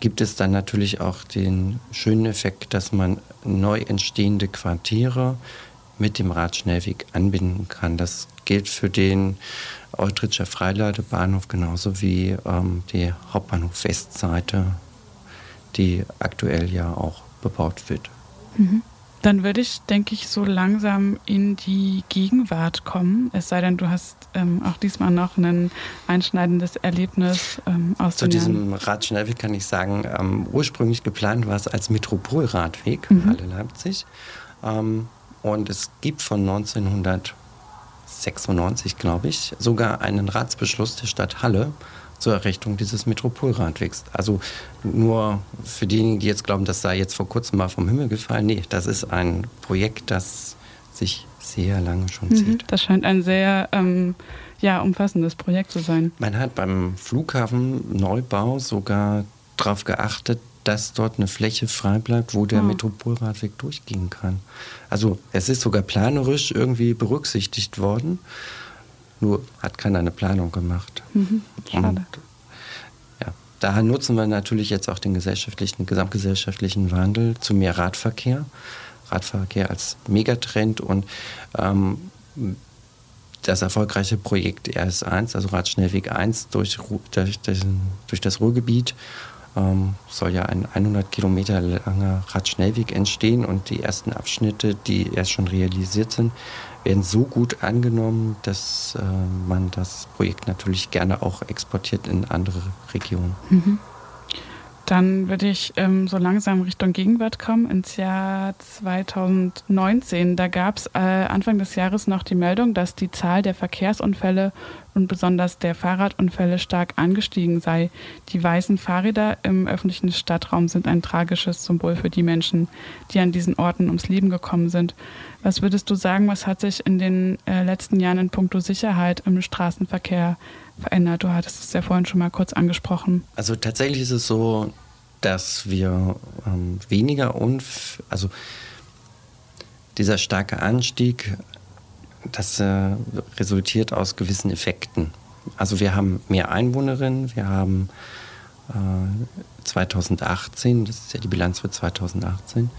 gibt es dann natürlich auch den schönen Effekt, dass man neu entstehende Quartiere mit dem Radschnellweg anbinden kann. Das gilt für den Eutritscher Freiladebahnhof genauso wie ähm, die Hauptbahnhof Westseite, die aktuell ja auch bebaut wird. Mhm. Dann würde ich, denke ich, so langsam in die Gegenwart kommen. Es sei denn, du hast ähm, auch diesmal noch ein einschneidendes Erlebnis ähm, aus Zu diesem Radschnellweg kann ich sagen, ähm, ursprünglich geplant war es als Metropolradweg, Mhm. Halle-Leipzig. Ähm, und es gibt von 1996, glaube ich, sogar einen Ratsbeschluss der Stadt Halle zur Errichtung dieses Metropolradwegs. Also nur für diejenigen, die jetzt glauben, das sei jetzt vor kurzem mal vom Himmel gefallen. Nee, das ist ein Projekt, das sich sehr lange schon Mhm. zieht. Das scheint ein sehr ähm, ja, umfassendes Projekt zu sein. Man hat beim Flughafen Neubau sogar darauf geachtet, dass dort eine Fläche frei bleibt, wo der Ah. Metropolradweg durchgehen kann. Also es ist sogar planerisch irgendwie berücksichtigt worden, nur hat keiner eine Planung gemacht. Mhm. Schade. Und, ja, daher nutzen wir natürlich jetzt auch den gesellschaftlichen, gesamtgesellschaftlichen Wandel zu mehr Radverkehr. Radverkehr als Megatrend und ähm, das erfolgreiche Projekt RS1, also Radschnellweg 1 durch, durch, durch das Ruhrgebiet, ähm, soll ja ein 100 Kilometer langer Radschnellweg entstehen und die ersten Abschnitte, die erst schon realisiert sind, werden so gut angenommen, dass äh, man das Projekt natürlich gerne auch exportiert in andere Regionen. Dann würde ich ähm, so langsam Richtung Gegenwart kommen, ins Jahr 2019. Da gab es äh, Anfang des Jahres noch die Meldung, dass die Zahl der Verkehrsunfälle und besonders der Fahrradunfälle stark angestiegen sei. Die weißen Fahrräder im öffentlichen Stadtraum sind ein tragisches Symbol für die Menschen, die an diesen Orten ums Leben gekommen sind. Was würdest du sagen, was hat sich in den äh, letzten Jahren in puncto Sicherheit im Straßenverkehr verändert? Du hattest es ja vorhin schon mal kurz angesprochen. Also tatsächlich ist es so, dass wir ähm, weniger Unf also dieser starke Anstieg, das äh, resultiert aus gewissen Effekten. Also wir haben mehr Einwohnerinnen, wir haben äh, 2018, das ist ja die Bilanz für 2018,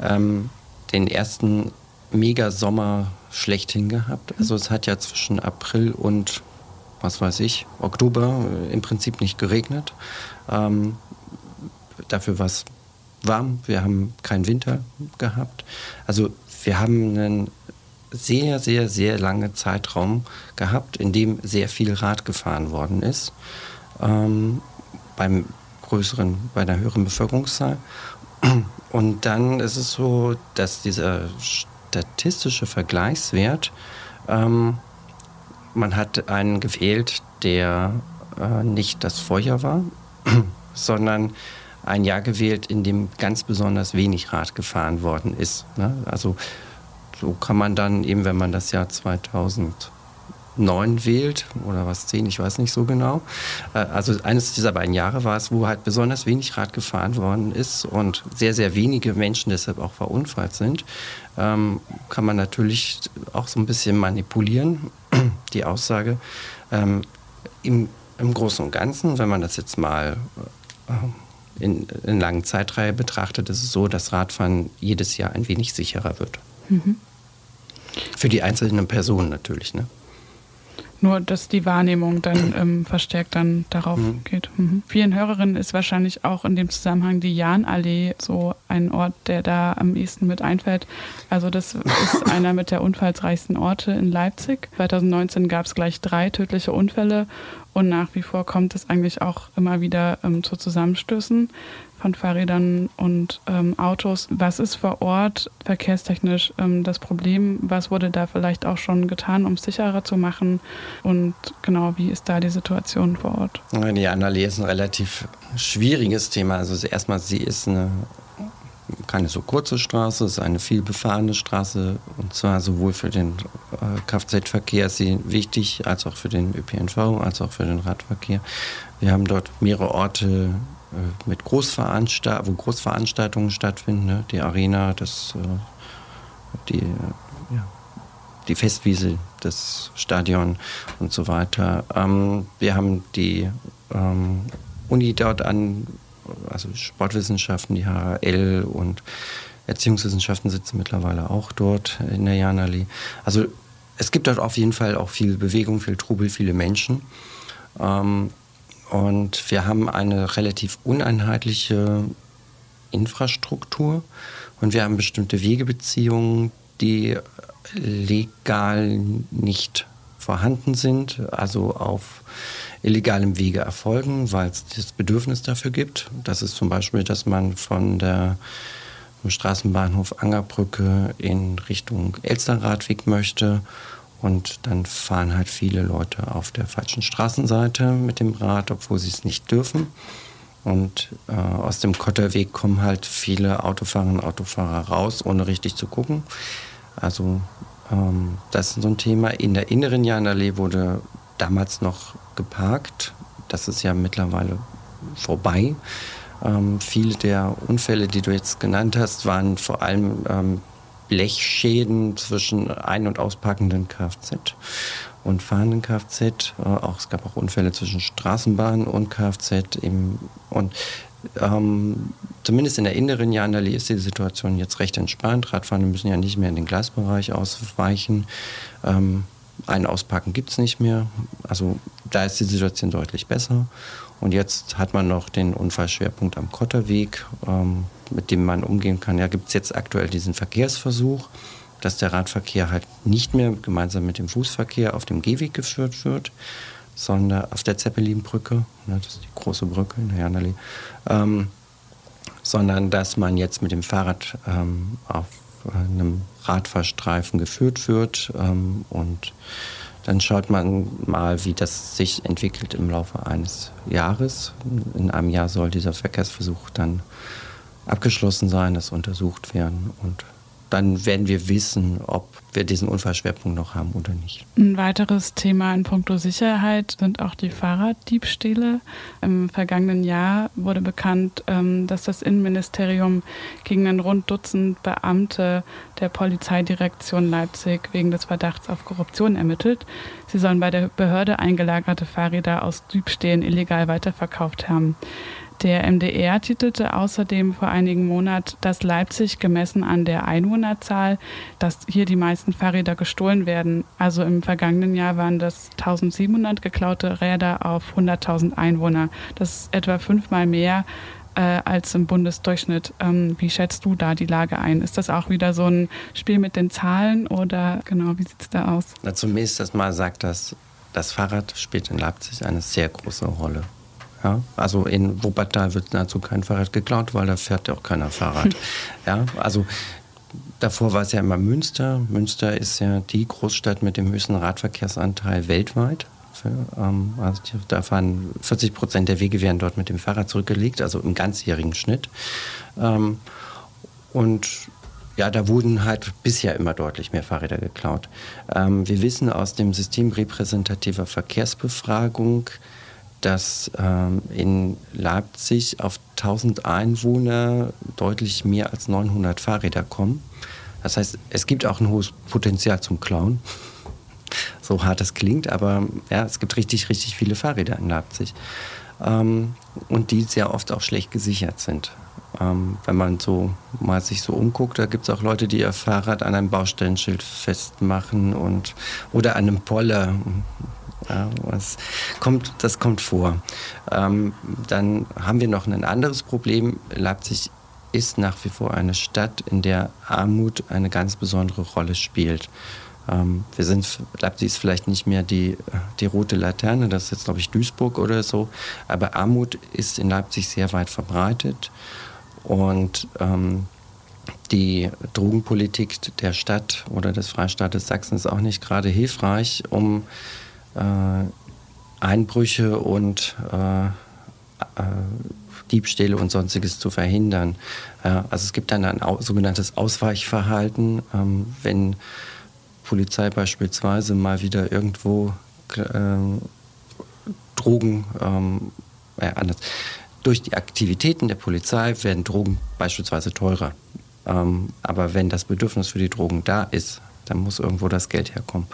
ähm, den ersten Mega-Sommer schlechthin gehabt. Also es hat ja zwischen April und was weiß ich, Oktober äh, im Prinzip nicht geregnet. Ähm, dafür war es warm, wir haben keinen Winter gehabt. Also wir haben einen sehr, sehr, sehr langen Zeitraum gehabt, in dem sehr viel Rad gefahren worden ist. Ähm, beim größeren, bei einer höheren Bevölkerungszahl. Und dann ist es so, dass dieser statistische Vergleichswert, ähm, man hat einen gewählt, der äh, nicht das Vorjahr war, sondern ein Jahr gewählt, in dem ganz besonders wenig Rad gefahren worden ist. Ne? Also so kann man dann eben, wenn man das Jahr 2009 wählt oder was 10, ich weiß nicht so genau. Äh, also eines dieser beiden Jahre war es, wo halt besonders wenig Rad gefahren worden ist und sehr, sehr wenige Menschen deshalb auch verunfallt sind. Ähm, kann man natürlich auch so ein bisschen manipulieren, die Aussage. Ähm, im, Im Großen und Ganzen, wenn man das jetzt mal äh, in, in langen Zeitreihe betrachtet, ist es so, dass Radfahren jedes Jahr ein wenig sicherer wird. Für die einzelnen Personen natürlich. Ne? Nur, dass die Wahrnehmung dann ähm, verstärkt dann darauf geht. Mhm. Vielen Hörerinnen ist wahrscheinlich auch in dem Zusammenhang die Jahnallee so ein Ort, der da am ehesten mit einfällt. Also das ist einer mit der unfallsreichsten Orte in Leipzig. 2019 gab es gleich drei tödliche Unfälle und nach wie vor kommt es eigentlich auch immer wieder ähm, zu Zusammenstößen. Von Fahrrädern und ähm, Autos. Was ist vor Ort verkehrstechnisch ähm, das Problem? Was wurde da vielleicht auch schon getan, um es sicherer zu machen? Und genau, wie ist da die Situation vor Ort? Die Annalee ist ein relativ schwieriges Thema. Also erstmal, sie ist eine keine so kurze Straße, es ist eine viel befahrene Straße und zwar sowohl für den äh, Kfz-Verkehr ist sie wichtig, als auch für den ÖPNV, als auch für den Radverkehr. Wir haben dort mehrere Orte mit Großveranstalt wo Großveranstaltungen stattfinden, ne? die Arena, das, äh, die, ja, die Festwiese, das Stadion und so weiter. Ähm, wir haben die ähm, Uni dort an also Sportwissenschaften, die HL und Erziehungswissenschaften sitzen mittlerweile auch dort in der Janallee. Also es gibt dort auf jeden Fall auch viel Bewegung, viel Trubel, viele Menschen. Ähm, und wir haben eine relativ uneinheitliche Infrastruktur und wir haben bestimmte Wegebeziehungen, die legal nicht vorhanden sind, also auf illegalem Wege erfolgen, weil es das Bedürfnis dafür gibt. Das ist zum Beispiel, dass man von der vom Straßenbahnhof Angerbrücke in Richtung Elsterradweg möchte. Und dann fahren halt viele Leute auf der falschen Straßenseite mit dem Rad, obwohl sie es nicht dürfen. Und äh, aus dem Kotterweg kommen halt viele Autofahrerinnen und Autofahrer raus, ohne richtig zu gucken. Also ähm, das ist so ein Thema. In der inneren Janallee wurde damals noch geparkt. Das ist ja mittlerweile vorbei. Ähm, viele der Unfälle, die du jetzt genannt hast, waren vor allem ähm, Blechschäden zwischen ein- und auspackenden Kfz und fahrenden Kfz. Äh, auch, es gab auch Unfälle zwischen Straßenbahn und Kfz. Im, und ähm, zumindest in der inneren Janallee ist die Situation jetzt recht entspannt. Radfahrende müssen ja nicht mehr in den Gleisbereich ausweichen. Ähm, ein Auspacken gibt es nicht mehr. Also da ist die Situation deutlich besser. Und jetzt hat man noch den Unfallschwerpunkt am Kotterweg, ähm, mit dem man umgehen kann. Ja, gibt es jetzt aktuell diesen Verkehrsversuch, dass der Radverkehr halt nicht mehr gemeinsam mit dem Fußverkehr auf dem Gehweg geführt wird, sondern auf der Zeppelinbrücke, ne, das ist die große Brücke in Hernali, ähm, sondern dass man jetzt mit dem Fahrrad ähm, auf einem Radfahrstreifen geführt wird ähm, und dann schaut man mal, wie das sich entwickelt im Laufe eines Jahres. In einem Jahr soll dieser Verkehrsversuch dann abgeschlossen sein, das untersucht werden und dann werden wir wissen, ob wir diesen Unfallschwerpunkt noch haben oder nicht. Ein weiteres Thema in puncto Sicherheit sind auch die Fahrraddiebstähle. Im vergangenen Jahr wurde bekannt, ähm, dass das Innenministerium gegen ein rund Dutzend Beamte der Polizeidirektion Leipzig wegen des Verdachts auf Korruption ermittelt. Sie sollen bei der Behörde eingelagerte Fahrräder aus Diebstählen illegal weiterverkauft haben. Der MDR titelte außerdem vor einigen Monaten, dass Leipzig gemessen an der Einwohnerzahl, dass hier die meisten Fahrräder gestohlen werden. Also im vergangenen Jahr waren das 1700 geklaute Räder auf 100.000 Einwohner. Das ist etwa fünfmal mehr äh, als im Bundesdurchschnitt. Ähm, wie schätzt du da die Lage ein? Ist das auch wieder so ein Spiel mit den Zahlen oder genau, wie sieht es da aus? Na, zunächst erstmal sagt das, das Fahrrad spielt in Leipzig eine sehr große Rolle. Ja, also in Wuppertal wird dazu kein Fahrrad geklaut, weil da fährt ja auch keiner Fahrrad. ja, also davor war es ja immer Münster. Münster ist ja die Großstadt mit dem höchsten Radverkehrsanteil weltweit. Ähm, also da fahren 40 Prozent der Wege werden dort mit dem Fahrrad zurückgelegt, also im ganzjährigen Schnitt. Ähm, und ja, da wurden halt bisher immer deutlich mehr Fahrräder geklaut. Ähm, wir wissen aus dem System repräsentativer Verkehrsbefragung, dass ähm, in Leipzig auf 1000 Einwohner deutlich mehr als 900 Fahrräder kommen. Das heißt, es gibt auch ein hohes Potenzial zum Klauen. so hart es klingt, aber ja, es gibt richtig, richtig viele Fahrräder in Leipzig. Ähm, und die sehr oft auch schlecht gesichert sind. Ähm, wenn man so mal sich so umguckt, da gibt es auch Leute, die ihr Fahrrad an einem Baustellenschild festmachen und oder an einem Poller das, kommt, das kommt vor. Ähm, dann haben wir noch ein anderes Problem. Leipzig ist nach wie vor eine Stadt, in der Armut eine ganz besondere Rolle spielt. Ähm, wir sind, Leipzig ist vielleicht nicht mehr die, die rote Laterne, das ist jetzt, glaube ich, Duisburg oder so, aber Armut ist in Leipzig sehr weit verbreitet und ähm, die Drogenpolitik der Stadt oder des Freistaates Sachsen ist auch nicht gerade hilfreich, um Einbrüche und äh, äh, Diebstähle und sonstiges zu verhindern. Äh, also es gibt dann ein sogenanntes Ausweichverhalten, ähm, wenn Polizei beispielsweise mal wieder irgendwo äh, Drogen, ähm, äh, anders. Durch die Aktivitäten der Polizei werden Drogen beispielsweise teurer. Ähm, aber wenn das Bedürfnis für die Drogen da ist, dann muss irgendwo das Geld herkommen.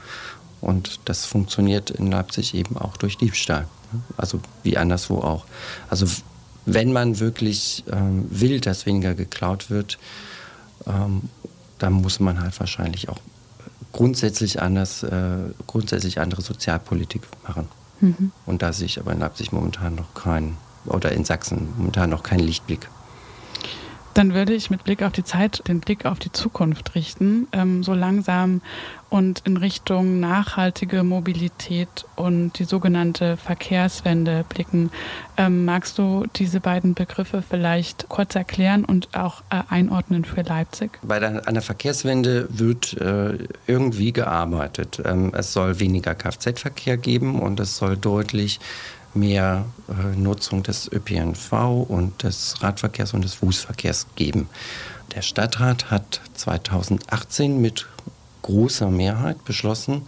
Und das funktioniert in Leipzig eben auch durch Diebstahl. Also wie anderswo auch. Also wenn man wirklich ähm, will, dass weniger geklaut wird, ähm, dann muss man halt wahrscheinlich auch grundsätzlich anders, äh, grundsätzlich andere Sozialpolitik machen. Mhm. Und da sehe ich aber in Leipzig momentan noch keinen, oder in Sachsen momentan noch keinen Lichtblick. Dann würde ich mit Blick auf die Zeit den Blick auf die Zukunft richten, ähm, so langsam und in Richtung nachhaltige Mobilität und die sogenannte Verkehrswende blicken. Ähm, magst du diese beiden Begriffe vielleicht kurz erklären und auch äh, einordnen für Leipzig? Bei der, der Verkehrswende wird äh, irgendwie gearbeitet. Ähm, es soll weniger Kfz-Verkehr geben und es soll deutlich mehr äh, Nutzung des ÖPNV und des Radverkehrs und des Fußverkehrs geben. Der Stadtrat hat 2018 mit großer Mehrheit beschlossen,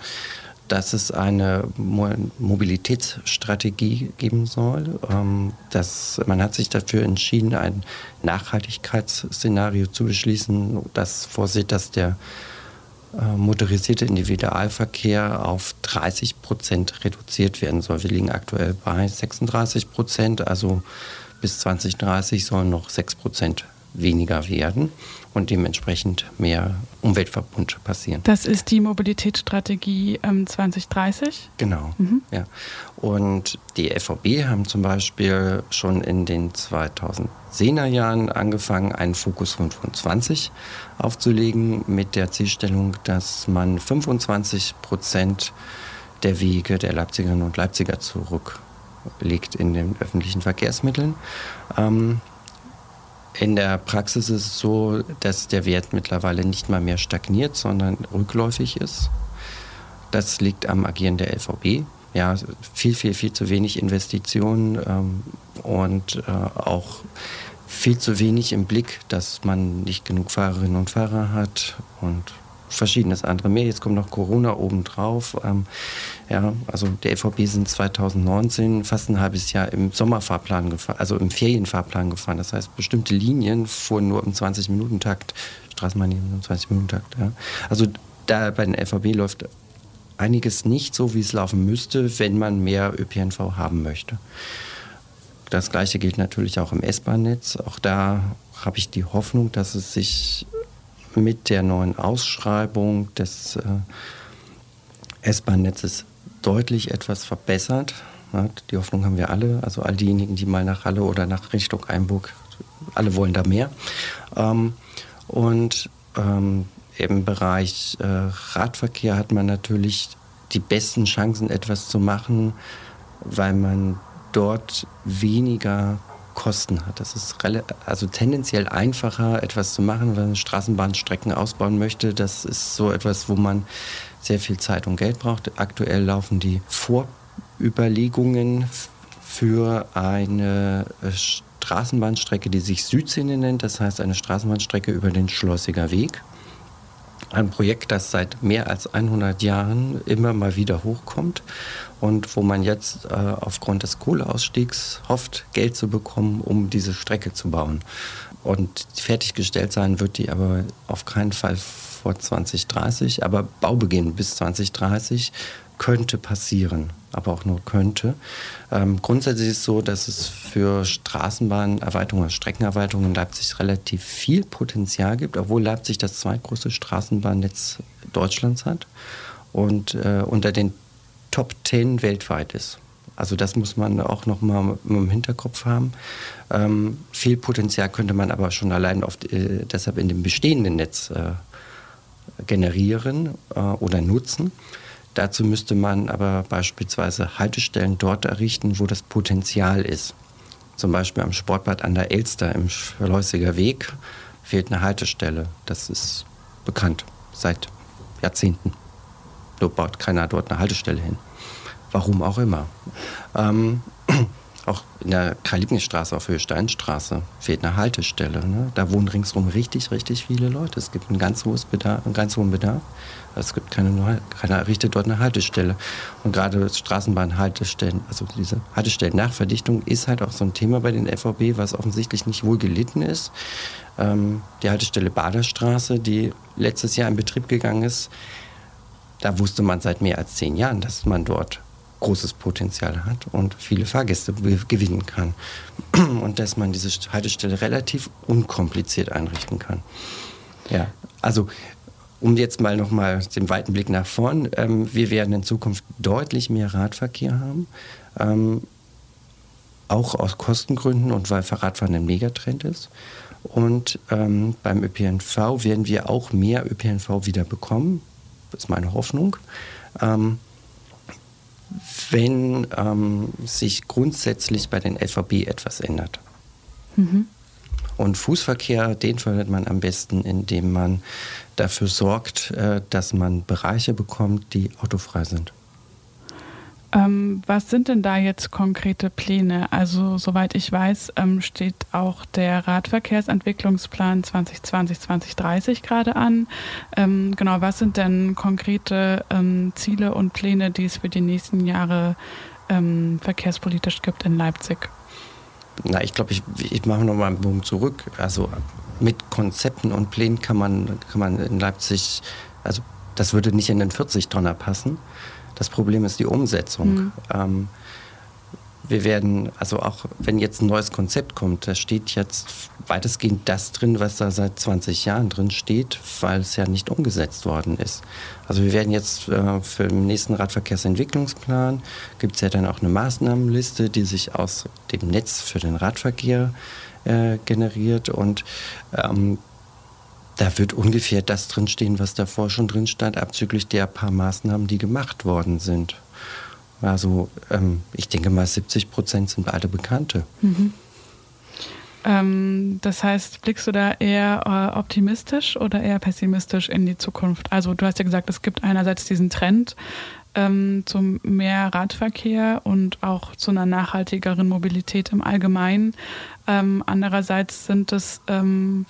dass es eine Mobilitätsstrategie geben soll. Ähm, dass man hat sich dafür entschieden, ein Nachhaltigkeitsszenario zu beschließen, das vorsieht, dass der motorisierte Individualverkehr auf 30 Prozent reduziert werden soll. Wir liegen aktuell bei 36 Prozent, also bis 2030 sollen noch 6 Prozent weniger werden und dementsprechend mehr Umweltverbund passieren. Das ist die Mobilitätsstrategie ähm, 2030? Genau. Mhm. Ja. Und die FVB haben zum Beispiel schon in den 2010er Jahren angefangen, einen Fokus 25 aufzulegen mit der Zielstellung, dass man 25 Prozent der Wege der Leipzigerinnen und Leipziger zurücklegt in den öffentlichen Verkehrsmitteln. Ähm, in der Praxis ist es so, dass der Wert mittlerweile nicht mal mehr stagniert, sondern rückläufig ist. Das liegt am Agieren der LVB. Ja, viel, viel, viel zu wenig Investitionen ähm, und äh, auch viel zu wenig im Blick, dass man nicht genug Fahrerinnen und Fahrer hat und verschiedenes andere mehr. Jetzt kommt noch Corona obendrauf. Ähm, ja, also der EVP sind 2019 fast ein halbes Jahr im Sommerfahrplan gefahren, also im Ferienfahrplan gefahren. Das heißt, bestimmte Linien fuhren nur im 20-Minuten-Takt, Straßenbahnlinien im 20-Minuten-Takt. Ja. Also da bei den LVB läuft einiges nicht so, wie es laufen müsste, wenn man mehr ÖPNV haben möchte. Das gleiche gilt natürlich auch im S-Bahn-Netz. Auch da habe ich die Hoffnung, dass es sich mit der neuen Ausschreibung des äh, S-Bahn-Netzes deutlich etwas verbessert. Die Hoffnung haben wir alle, also all diejenigen, die mal nach Halle oder nach Richtung Einburg, alle wollen da mehr. Ähm, und ähm, im Bereich äh, Radverkehr hat man natürlich die besten Chancen, etwas zu machen, weil man dort weniger Kosten hat. Das ist also tendenziell einfacher, etwas zu machen, wenn man Straßenbahnstrecken ausbauen möchte. Das ist so etwas, wo man sehr viel Zeit und Geld braucht. Aktuell laufen die Vorüberlegungen für eine äh, Straßenbahnstrecke, die sich Südszene nennt. Das heißt eine Straßenbahnstrecke über den Schlossiger Weg. Ein Projekt, das seit mehr als 100 Jahren immer mal wieder hochkommt und wo man jetzt äh, aufgrund des Kohleausstiegs hofft, Geld zu bekommen, um diese Strecke zu bauen. Und fertiggestellt sein wird die aber auf keinen Fall vor 2030, aber Baubeginn bis 2030 könnte passieren, aber auch nur könnte. Ähm, grundsätzlich ist es so, dass es für Straßenbahnerweiterungen, Streckenerweiterungen in Leipzig relativ viel Potenzial gibt, obwohl Leipzig das zweitgrößte Straßenbahnnetz Deutschlands hat und äh, unter den Top 10 weltweit ist. Also das muss man auch noch mal im Hinterkopf haben. Ähm, viel Potenzial könnte man aber schon allein oft, äh, deshalb in dem bestehenden Netz äh, generieren äh, oder nutzen. Dazu müsste man aber beispielsweise Haltestellen dort errichten, wo das Potenzial ist. Zum Beispiel am Sportbad an der Elster im Schleusziger Weg fehlt eine Haltestelle. Das ist bekannt seit Jahrzehnten. Nur baut keiner dort eine Haltestelle hin. Warum auch immer. Ähm, auch in der Karl-Liebknecht-Straße auf Höhe Steinstraße fehlt eine Haltestelle. Ne? Da wohnen ringsherum richtig, richtig viele Leute. Es gibt einen ganz, hohes Bedarf, einen ganz hohen Bedarf. Es gibt keine, keiner errichtet dort eine Haltestelle. Und gerade Straßenbahnhaltestellen, also diese Haltestellen nach Verdichtung ist halt auch so ein Thema bei den FVB, was offensichtlich nicht wohl gelitten ist. Ähm, die Haltestelle Baderstraße, die letztes Jahr in Betrieb gegangen ist, da wusste man seit mehr als zehn Jahren, dass man dort großes Potenzial hat und viele Fahrgäste gewinnen kann. Und dass man diese Haltestelle relativ unkompliziert einrichten kann. Ja, also um jetzt mal nochmal den weiten Blick nach vorn, ähm, wir werden in Zukunft deutlich mehr Radverkehr haben. Ähm, auch aus Kostengründen und weil Fahrradfahren ein Megatrend ist. Und ähm, beim ÖPNV werden wir auch mehr ÖPNV wieder bekommen. Das ist meine Hoffnung. Ähm, wenn ähm, sich grundsätzlich bei den LVB etwas ändert. Mhm. Und Fußverkehr, den fördert man am besten, indem man dafür sorgt, äh, dass man Bereiche bekommt, die autofrei sind. Ähm, was sind denn da jetzt konkrete Pläne? Also soweit ich weiß, ähm, steht auch der Radverkehrsentwicklungsplan 2020-2030 gerade an. Ähm, genau, was sind denn konkrete ähm, Ziele und Pläne, die es für die nächsten Jahre ähm, verkehrspolitisch gibt in Leipzig? Na, ich glaube, ich, ich mache nochmal einen Bogen zurück. Also mit Konzepten und Plänen kann man, kann man in Leipzig, also das würde nicht in den 40-Tonner passen. Das Problem ist die Umsetzung. Mhm. Ähm, wir werden, also auch wenn jetzt ein neues Konzept kommt, da steht jetzt weitestgehend das drin, was da seit 20 Jahren drin steht, weil es ja nicht umgesetzt worden ist. Also wir werden jetzt äh, für den nächsten Radverkehrsentwicklungsplan, gibt es ja dann auch eine Maßnahmenliste, die sich aus dem Netz für den Radverkehr äh, generiert und ähm, da wird ungefähr das drinstehen, was davor schon drin stand, abzüglich der paar Maßnahmen, die gemacht worden sind. Also ähm, ich denke mal, 70 Prozent sind alte Bekannte. Mhm. Ähm, das heißt, blickst du da eher äh, optimistisch oder eher pessimistisch in die Zukunft? Also du hast ja gesagt, es gibt einerseits diesen Trend ähm, zum mehr Radverkehr und auch zu einer nachhaltigeren Mobilität im Allgemeinen. Ähm, andererseits sind es ähm,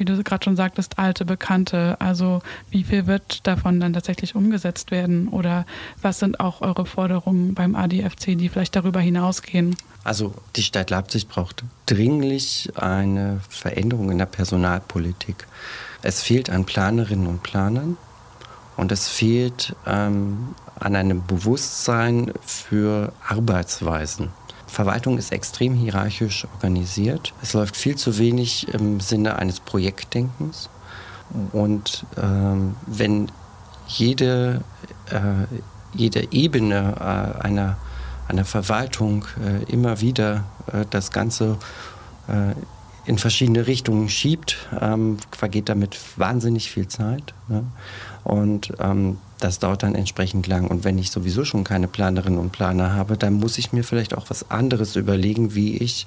wie du gerade schon sagtest, alte Bekannte. Also wie viel wird davon dann tatsächlich umgesetzt werden? Oder was sind auch eure Forderungen beim ADFC, die vielleicht darüber hinausgehen? Also die Stadt Leipzig braucht dringlich eine Veränderung in der Personalpolitik. Es fehlt an Planerinnen und Planern und es fehlt ähm, an einem Bewusstsein für Arbeitsweisen. Verwaltung ist extrem hierarchisch organisiert. Es läuft viel zu wenig im Sinne eines Projektdenkens. Und ähm, wenn jede, äh, jede Ebene äh, einer, einer Verwaltung äh, immer wieder äh, das Ganze äh, in verschiedene Richtungen schiebt, ähm, vergeht damit wahnsinnig viel Zeit. Ne? Und ähm, das dauert dann entsprechend lang. Und wenn ich sowieso schon keine Planerinnen und Planer habe, dann muss ich mir vielleicht auch was anderes überlegen, wie ich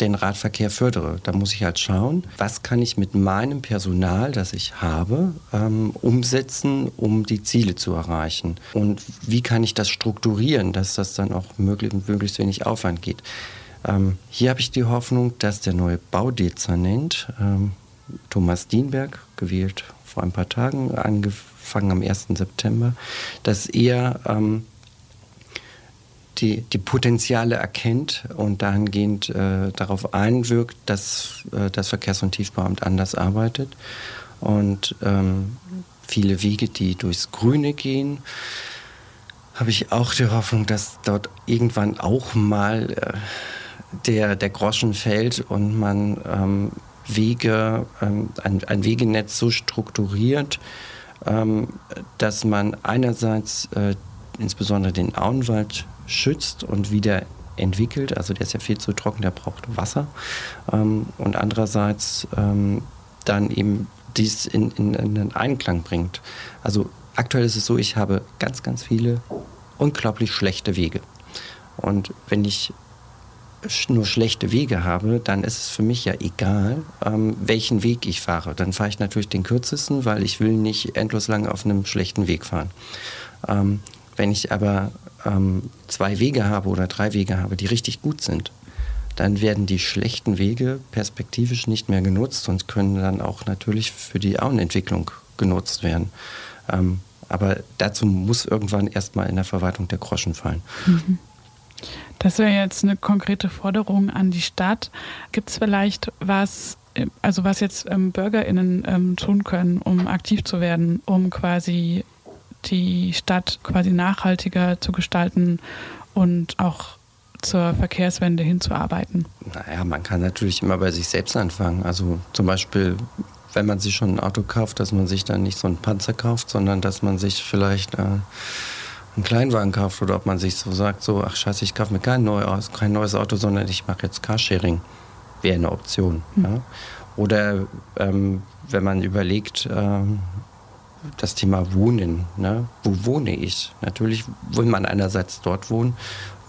den Radverkehr fördere. Da muss ich halt schauen, was kann ich mit meinem Personal, das ich habe, ähm, umsetzen, um die Ziele zu erreichen. Und wie kann ich das strukturieren, dass das dann auch möglichst, möglichst wenig Aufwand geht. Ähm, hier habe ich die Hoffnung, dass der neue Baudezernent, ähm, Thomas Dienberg, gewählt vor ein paar Tagen, angefangen am 1. September, dass er ähm, die, die Potenziale erkennt und dahingehend äh, darauf einwirkt, dass äh, das Verkehrs- und Tiefbauamt anders arbeitet. Und ähm, viele Wege, die durchs Grüne gehen, habe ich auch die Hoffnung, dass dort irgendwann auch mal äh, der, der Groschen fällt und man ähm, Wege, ähm, ein, ein Wegenetz so strukturiert, ähm, dass man einerseits äh, insbesondere den Auenwald schützt und wieder entwickelt. Also der ist ja viel zu trocken, der braucht Wasser. Ähm, und andererseits dann eben dies in, in, in einen Einklang bringt. Also aktuell ist es so, ich habe ganz, ganz viele unglaublich schlechte Wege. Und wenn ich nur schlechte Wege habe, dann ist es für mich ja egal, ähm, welchen Weg ich fahre. Dann fahre ich natürlich den kürzesten, weil ich will nicht endlos lang auf einem schlechten Weg fahren. Ähm, wenn ich aber ähm, zwei Wege habe oder drei Wege habe, die richtig gut sind, dann werden die schlechten Wege perspektivisch nicht mehr genutzt und können dann auch natürlich für die Auenentwicklung genutzt werden. Ähm, aber dazu muss irgendwann erstmal in der Verwaltung der Groschen fallen. Mhm. Das wäre jetzt eine konkrete Forderung an die Stadt. Gibt es vielleicht was, also was jetzt ähm, BürgerInnen ähm, tun können, um aktiv zu werden, um quasi die Stadt quasi nachhaltiger zu gestalten und auch zur Verkehrswende hinzuarbeiten? Naja, man kann natürlich immer bei sich selbst anfangen. Also zum Beispiel, wenn man sich schon ein Auto kauft, dass man sich dann nicht so einen Panzer kauft, sondern dass man sich vielleicht äh, einen Kleinwagen kauft oder ob man sich so sagt, so, ach scheiße, ich kaufe mir kein, neu, kein neues Auto, sondern ich mache jetzt Carsharing. Wäre eine Option. Mhm. Ja? Oder ähm, wenn man überlegt, ähm, das Thema Wohnen. Ne? Wo wohne ich? Natürlich will man einerseits dort wohnen,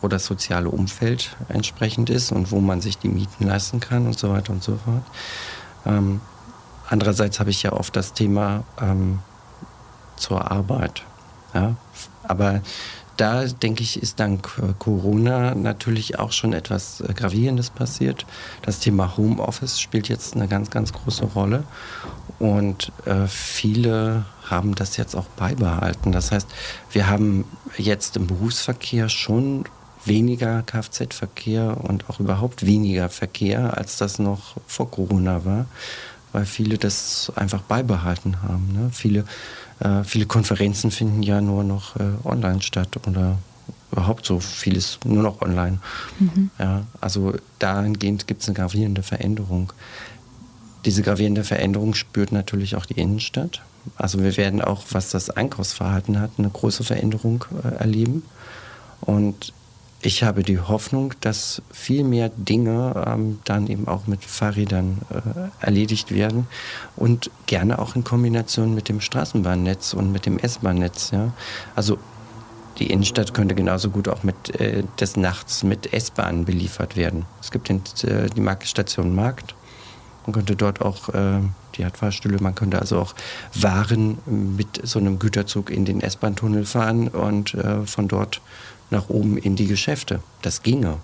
wo das soziale Umfeld entsprechend ist und wo man sich die Mieten leisten kann und so weiter und so fort. Ähm, andererseits habe ich ja oft das Thema ähm, zur Arbeit. Ja? Aber da denke ich, ist dank Corona natürlich auch schon etwas äh, Gravierendes passiert. Das Thema Homeoffice spielt jetzt eine ganz, ganz große Rolle. Und äh, viele haben das jetzt auch beibehalten. Das heißt, wir haben jetzt im Berufsverkehr schon weniger Kfz-Verkehr und auch überhaupt weniger Verkehr, als das noch vor Corona war, weil viele das einfach beibehalten haben. Ne? Viele äh, viele Konferenzen finden ja nur noch äh, online statt oder überhaupt so vieles nur noch online. Mhm. Ja, also dahingehend gibt es eine gravierende Veränderung. Diese gravierende Veränderung spürt natürlich auch die Innenstadt. Also wir werden auch, was das Einkaufsverhalten hat, eine große Veränderung äh, erleben. Und ich habe die Hoffnung, dass viel mehr Dinge ähm, dann eben auch mit Fahrrädern äh, erledigt werden und gerne auch in Kombination mit dem Straßenbahnnetz und mit dem S-Bahn-Netz. Ja? Also die Innenstadt könnte genauso gut auch mit äh, des Nachts mit S-Bahnen beliefert werden. Es gibt den, äh, die Marktstation Markt. Man könnte dort auch, äh, die hat Fahrstühle, man könnte also auch Waren mit so einem Güterzug in den S-Bahn-Tunnel fahren und äh, von dort nach oben in die Geschäfte. Das ginge.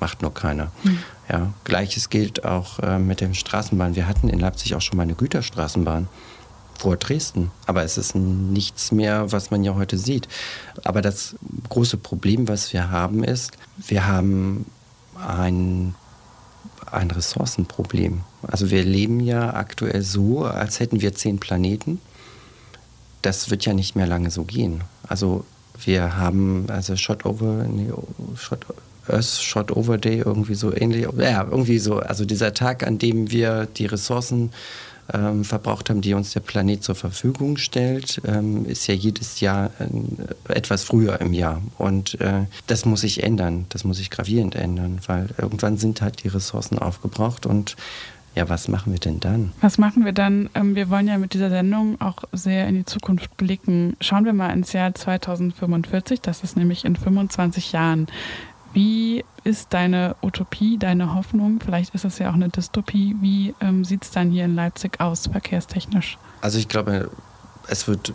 Macht nur keiner. Mhm. Ja, Gleiches gilt auch äh, mit dem Straßenbahn. Wir hatten in Leipzig auch schon mal eine Güterstraßenbahn vor Dresden. Aber es ist nichts mehr, was man ja heute sieht. Aber das große Problem, was wir haben, ist, wir haben ein, ein Ressourcenproblem. Also wir leben ja aktuell so, als hätten wir zehn Planeten. Das wird ja nicht mehr lange so gehen. Also wir haben also Shot Over, nee, Shot, Earth Shot Over Day, irgendwie so ähnlich. Ja, irgendwie so. Also dieser Tag, an dem wir die Ressourcen ähm, verbraucht haben, die uns der Planet zur Verfügung stellt, ähm, ist ja jedes Jahr äh, etwas früher im Jahr. Und äh, das muss sich ändern. Das muss sich gravierend ändern, weil irgendwann sind halt die Ressourcen aufgebraucht und ja, was machen wir denn dann? Was machen wir dann? Ähm, wir wollen ja mit dieser Sendung auch sehr in die Zukunft blicken. Schauen wir mal ins Jahr 2045, das ist nämlich in 25 Jahren. Wie ist deine Utopie, deine Hoffnung? Vielleicht ist es ja auch eine Dystopie. Wie ähm, sieht es dann hier in Leipzig aus, verkehrstechnisch? Also ich glaube, es wird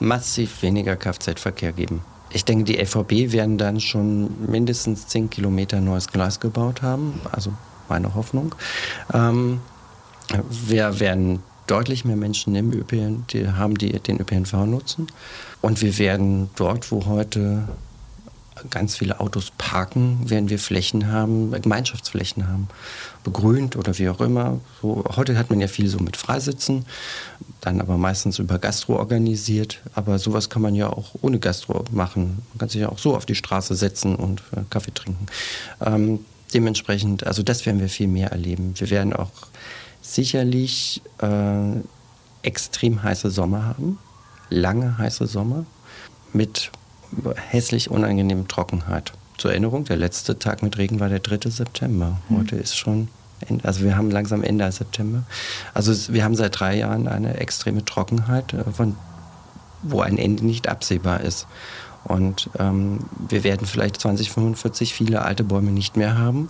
massiv weniger Kfz-Verkehr geben. Ich denke, die LVB werden dann schon mindestens 10 Kilometer neues Gleis gebaut haben. Also meine Hoffnung. Ähm, wir werden deutlich mehr Menschen im ÖPN, die haben, die den ÖPNV nutzen. Und wir werden dort, wo heute ganz viele Autos parken, werden wir Flächen haben, Gemeinschaftsflächen haben, begrünt oder wie auch immer. So, heute hat man ja viel so mit Freisitzen, dann aber meistens über Gastro organisiert. Aber sowas kann man ja auch ohne Gastro machen. Man kann sich ja auch so auf die Straße setzen und äh, Kaffee trinken. Ähm, dementsprechend, also das werden wir viel mehr erleben. Wir werden auch sicherlich äh, extrem heiße Sommer haben, lange heiße Sommer mit hässlich unangenehmen Trockenheit. Zur Erinnerung, der letzte Tag mit Regen war der 3. September. Mhm. Heute ist schon Also wir haben langsam Ende September. Also wir haben seit drei Jahren eine extreme Trockenheit, äh, von, wo ein Ende nicht absehbar ist. Und ähm, wir werden vielleicht 2045 viele alte Bäume nicht mehr haben,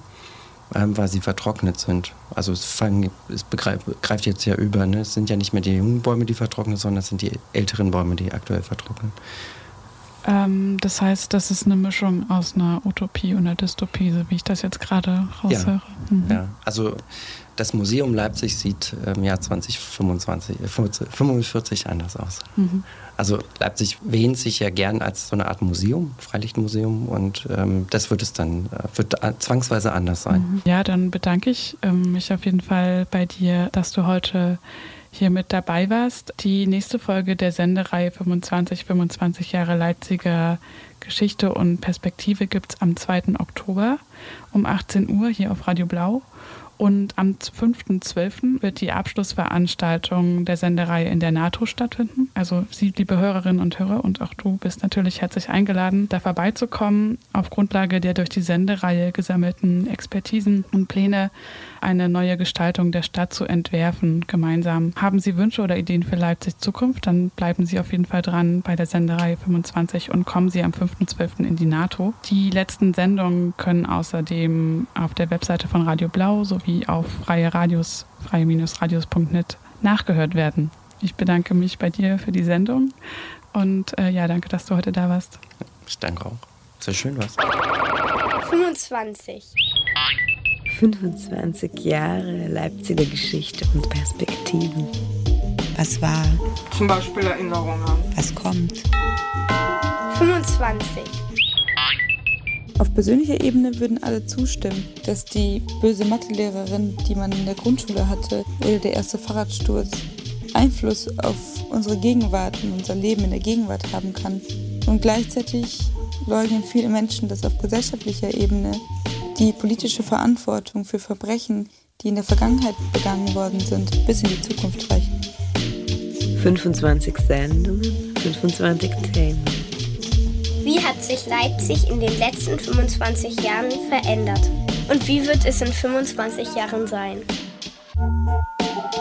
ähm, weil sie vertrocknet sind. Also es, fang, es greift jetzt ja über. Ne? Es sind ja nicht mehr die jungen Bäume, die vertrocknen, sondern es sind die älteren Bäume, die aktuell vertrocknen. Ähm, das heißt, das ist eine Mischung aus einer Utopie und einer Dystopie, so wie ich das jetzt gerade raushöre. Ja, mhm. ja. also das Museum Leipzig sieht im Jahr 2025, 45 äh, anders aus. Mhm. Also Leipzig wähnt sich ja gern als so eine Art Museum, Freilichtmuseum und ähm, das wird es dann, äh, wird zwangsweise anders sein. Mhm. Ja, dann bedanke ich ähm, mich auf jeden Fall bei dir, dass du heute hier mit dabei warst. Die nächste Folge der Sendereihe 25, 25 Jahre Leipziger Geschichte und Perspektive gibt es am 2. Oktober um 18 Uhr hier auf Radio Blau. Und am 5.12. wird die Abschlussveranstaltung der Sendereihe in der NATO stattfinden. Also Sie, liebe Hörerinnen und Hörer, und auch du bist natürlich herzlich eingeladen, da vorbeizukommen, auf Grundlage der durch die Sendereihe gesammelten Expertisen und Pläne eine neue Gestaltung der Stadt zu entwerfen, gemeinsam. Haben Sie Wünsche oder Ideen für Leipzig Zukunft, dann bleiben Sie auf jeden Fall dran bei der Sendereihe 25 und kommen Sie am 5.12. in die NATO. Die letzten Sendungen können außerdem auf der Webseite von Radio Blau sowie auf freie Radios, freie-radios.net nachgehört werden. Ich bedanke mich bei dir für die Sendung und äh, ja, danke, dass du heute da warst. Ich danke auch. Sehr schön was. 25. 25 Jahre Leipziger Geschichte und Perspektiven. Was war? Zum Beispiel Erinnerungen. Was kommt? 25. Auf persönlicher Ebene würden alle zustimmen, dass die böse Mathelehrerin, die man in der Grundschule hatte, oder der erste Fahrradsturz Einfluss auf unsere Gegenwart und unser Leben in der Gegenwart haben kann. Und gleichzeitig leugnen viele Menschen, dass auf gesellschaftlicher Ebene die politische Verantwortung für Verbrechen, die in der Vergangenheit begangen worden sind, bis in die Zukunft reichen. 25 Sendungen, 25 Themen. Wie hat sich Leipzig in den letzten 25 Jahren verändert? Und wie wird es in 25 Jahren sein?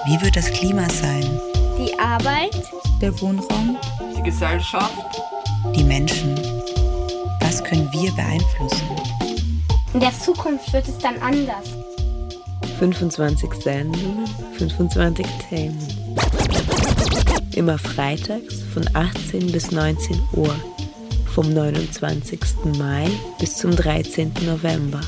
Wie wird das Klima sein? Die Arbeit? Der Wohnraum? Die Gesellschaft? Die Menschen? Was können wir beeinflussen? In der Zukunft wird es dann anders. 25 Sendungen, 25 Themen. Immer freitags von 18 bis 19 Uhr. Vom 29. Mai bis zum 13. November.